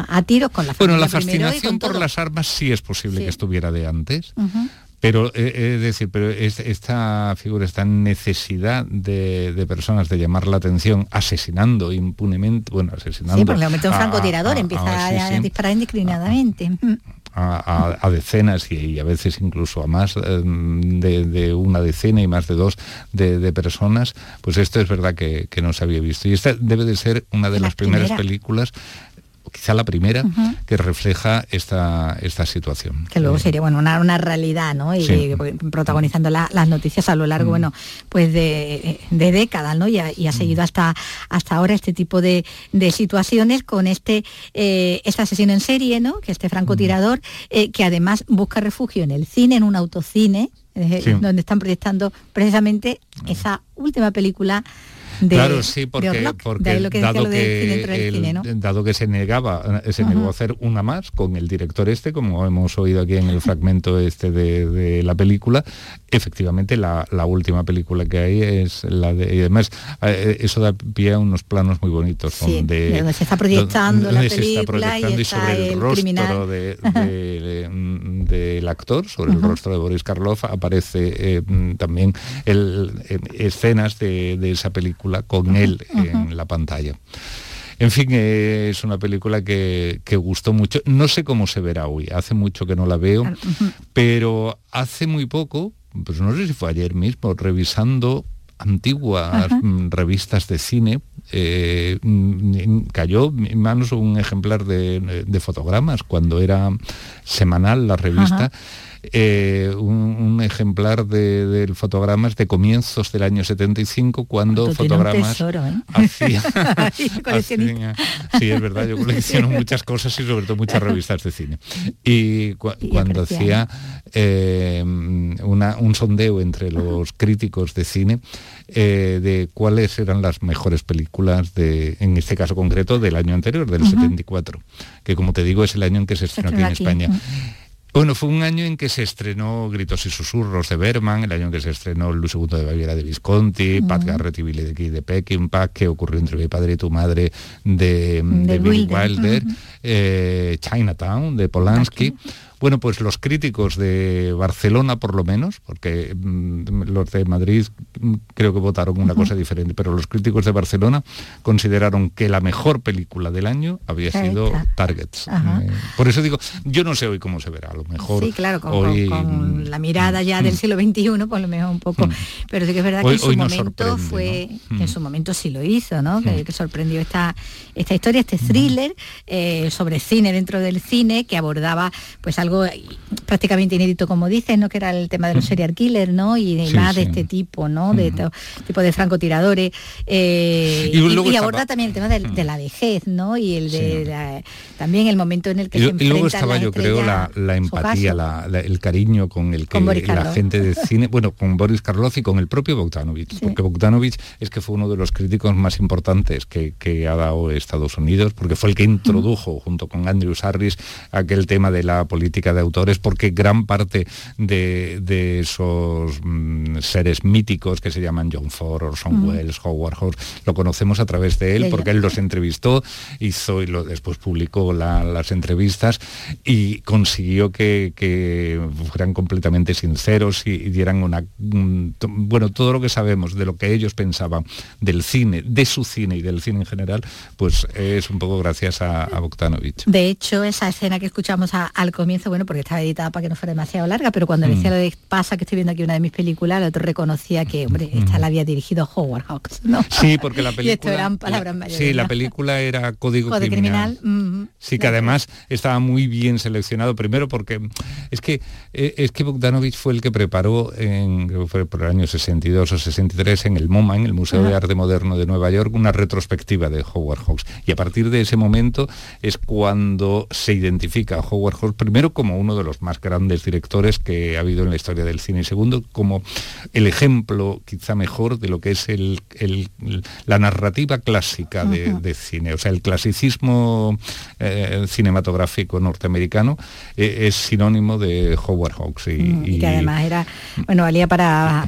a, tiros con la Bueno, familia la primero y fascinación por todo. las armas sí es posible que estuviera de antes. Pero eh, es decir, pero es- esta figura, esta necesidad de, de personas de llamar la atención, asesinando impunemente, bueno, asesinando. Sí, porque le mete un francotirador, a- empieza a- sí, a, sí, disparar indiscriminadamente. a, decenas y, y a veces incluso a más eh, de, de una decena y más de dos de, de personas, pues esto es verdad que, que no se había visto. Y esta debe de ser una de La las primeras primera. películas, quizá la primera, que refleja esta, esta situación. que luego sería bueno una, una realidad no y Sí. protagonizando la- las noticias a lo largo bueno pues de, de décadas no y ha, y ha seguido hasta hasta ahora este tipo de, de situaciones con este eh, este asesino en serie no que este francotirador eh, que además busca refugio en el cine en un autocine eh, Sí. donde están proyectando precisamente esa última película de claro, sí, porque, que dado, que dentro del el- cine, ¿no? dado que se negaba, eh, se negó a hacer una más con el director este, como hemos oído aquí en el fragmento este de, la película, efectivamente la, la última película que hay es la de, y además eh, eso da pie a unos planos muy bonitos, Sí, donde, de donde se está proyectando la donde se está película y proyectando y sobre el, el rostro del actor, sobre el rostro de Boris Karloff, aparece eh, también el, eh, escenas de esa película con él en la pantalla. En fin, eh, es una película que, que gustó mucho. No sé cómo se verá hoy, hace mucho que no la veo, pero hace muy poco, pues no sé si fue ayer mismo, revisando antiguas revistas de cine, eh, cayó en manos un ejemplar de, de fotogramas cuando era semanal la revista. Eh, un, un ejemplar de, del fotogramas de comienzos del año 75 cuando Tú fotogramas tesoro, ¿eh? hacía, sí es verdad yo colecciono muchas cosas y sobre todo muchas revistas de cine y, cua- Y cuando hacía eh, una- un sondeo entre los críticos de cine de cuáles eran las mejores películas de en este caso concreto del año anterior del Ujú. 74 que como te digo es el año en que se estrenó aquí en España. Bueno, fue un año en que se estrenó Gritos y Susurros de Berman, el año en que se estrenó El segundo de Baviera de Visconti. Pat Garrett y Billy the Kid de Peckinpah, que ocurrió entre mi padre y tu madre de, de Billy Wilder. Eh, Chinatown de Polanski. Bueno, pues los críticos de Barcelona, por lo menos, porque mm, los de Madrid mm, creo que votaron una cosa diferente, pero los críticos de Barcelona consideraron que la mejor película del año había sido. Targets. Eh, por eso digo, yo no sé hoy cómo se verá, a lo mejor Sí, claro, con, hoy, con- con la mirada ya del siglo XXI, por lo menos un poco. Pero sí que es verdad Mm. Hoy- que en su momento fue, en su momento sí lo hizo, ¿no? Que, que sorprendió esta, esta historia, este thriller eh, sobre cine dentro del cine que abordaba pues algo prácticamente inédito, como dices, ¿no? Que era el tema de los serial killers, ¿no? Y, y Sí, más de este tipo, ¿no? De to- tipo de francotiradores. eh, Y y, luego y aborda también el tema de, la vejez, ¿no? Y el de la- también el momento en el que Y, se luego estaba yo creo la, empatía, la- el cariño con el que Con la gente de cine, bueno, con Boris Karloff y con el propio Bogdanovich, porque Bogdanovich es que fue uno de los críticos más importantes que, que ha dado Estados Unidos, porque fue el que introdujo junto con Andrew Harris aquel tema de la política de autores, porque gran parte de, de esos mm, seres míticos que se llaman John Ford, Orson. Welles, Howard Hawks, lo conocemos a través de él, porque él los entrevistó, hizo y lo, después publicó la- las entrevistas y consiguió que, que fueran completamente sinceros y, y dieran una un- bueno todo lo que sabemos de lo que ellos pensaban del cine, de su cine y del cine en general, pues es un poco gracias a, a Bogdanovich. De hecho, esa escena que escuchamos a- al comienzo, bueno, porque estaba editada para que no fuera demasiado larga, pero cuando le Mm. decía lo de pasa que estoy viendo aquí una de mis películas, el otro reconocía que, hombre, esta la había dirigido Howard Hawks, ¿no? Sí, porque la Y esto película eran palabras mayores. Sí, la película era Código, Código Criminal. criminal. mm, Sí, que además estaba muy bien seleccionado, primero porque es que eh, es que Bogdanovich fue el que preparó en, fue por el año 62 o 63 en el MoMA, en el Museo de. Arte Moderno de Nueva York, una retrospectiva de Howard Hawks. Y a partir de ese momento es cuando se identifica a Howard Hawks primero como uno de los más grandes directores que ha habido en la historia del cine. Y segundo como el ejemplo quizá mejor de lo que es el, el- la narrativa clásica de, de cine, o sea, el clasicismo eh, cinematográfico norteamericano eh, es sinónimo de Howard Hawks y, Mm, y y- que además era, bueno, valía para,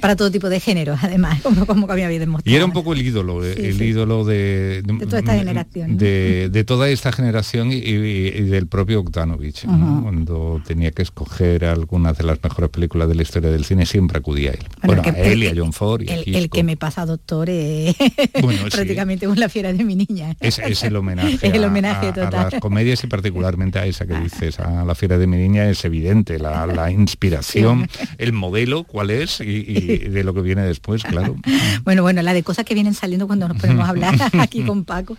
para todo tipo de géneros, además, como, como había demostrado. y era un poco el ídolo, eh, Sí, el sí. ídolo de, De toda esta generación, ¿no? de, de toda esta generación y, y- y del propio Bogdanovich. ¿no? Ujú. Cuando tenía que escoger algunas de las mejores películas de la historia del cine, siempre acudía a él. Bueno, que- a él y a John Ford y a El, que me pasa doctor es Bueno, sí. prácticamente una fiera de mi niña. Es, es el homenaje, Es el a- homenaje a, a total. las comedias y particularmente a esa que dices, a la fiera de mi niña es evidente, la, la inspiración, el modelo, cuál es y, y de lo que viene después, claro. Bueno, bueno, la de cosas que vienen saliendo cuando nos ponemos a hablar aquí con Paco.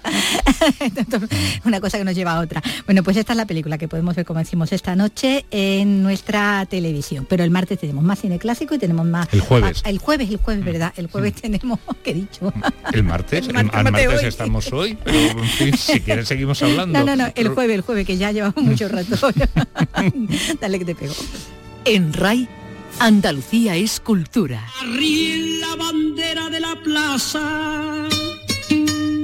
Una cosa que nos lleva a otra. Bueno, pues esta es la película que podemos ver, como decimos, esta noche en nuestra televisión. Pero el martes tenemos más cine clásico y tenemos más... El jueves. Ah, el jueves, el jueves, ¿verdad? El jueves tenemos... ¿Qué he dicho? El martes, El el, martes, al martes martes hoy. estamos hoy, pero en fin, si quieres seguimos hablando. No, no, no, el jueves, el jueves, que ya llevamos mucho rato. Dale que te pego. En RAI, Andalucía es cultura. Ríen la bandera de la plaza,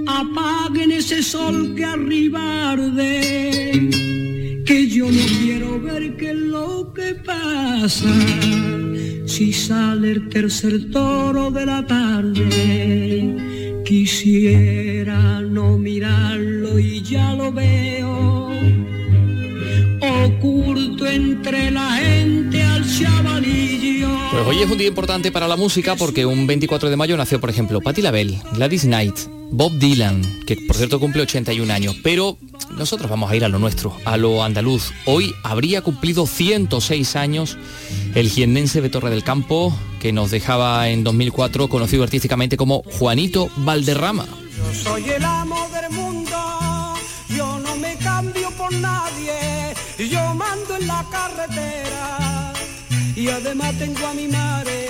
apaguen ese sol que arriba arde, que yo no quiero ver qué es lo que pasa. Si sale el tercer toro de la tarde, quisiera no mirarlo y ya lo veo, oculto entre la gente. Pues hoy es un día importante para la música porque un 24 de mayo nació, por ejemplo, Patti LaBelle, Gladys Knight, Bob Dylan, que por cierto cumple 81 años, pero nosotros vamos a ir a lo nuestro, a lo andaluz. Hoy habría cumplido 106 años el jiennense de Torre del Campo, que nos dejaba en 2004 conocido artísticamente como Juanito Valderrama. Yo soy el amo del mundo, yo no me cambio por nadie, yo mando en la carretera y además tengo a mi madre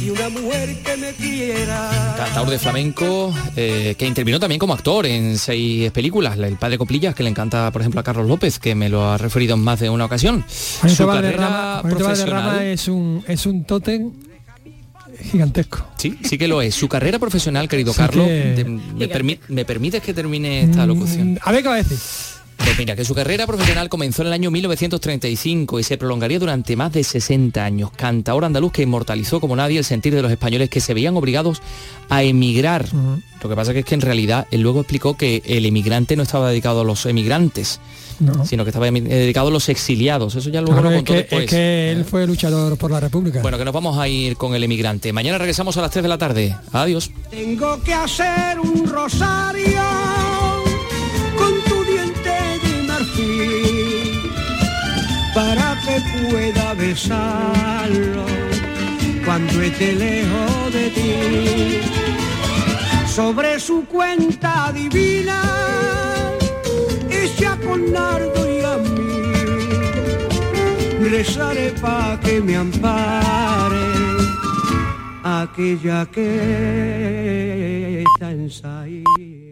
y una mujer que me quiera. Cantador de flamenco eh, que intervino también como actor en seis películas. El padre Coplillas, que le encanta, por ejemplo, a Carlos López, que me lo ha referido en más de una ocasión. Juanito Su Valderrama, profesional. es un es un tótem gigantesco. Sí, sí que lo es. Su carrera profesional, querido Sí Carlos, que- de- me, permi- me permites que termine esta locución. Mm, A ver qué va a decir. Pues mira, que su carrera profesional comenzó en el año 1935 y se prolongaría durante más de 60 años. Cantaor andaluz que inmortalizó como nadie el sentir de los españoles que se veían obligados a emigrar. Lo que pasa que es que en realidad él luego explicó que el emigrante no estaba dedicado a los emigrantes, No. sino que estaba emi- dedicado a los exiliados. Eso ya luego Claro, lo es contó que, después. es que él fue luchador por la República. Bueno, que nos vamos a ir con el emigrante. Mañana regresamos a las 3 de la tarde. Adiós. Tengo que hacer un rosario para que pueda besarlo cuando esté lejos de ti. Sobre su cuenta divina, ella con nardo y a mí, rezaré pa' que me ampare aquella que está en.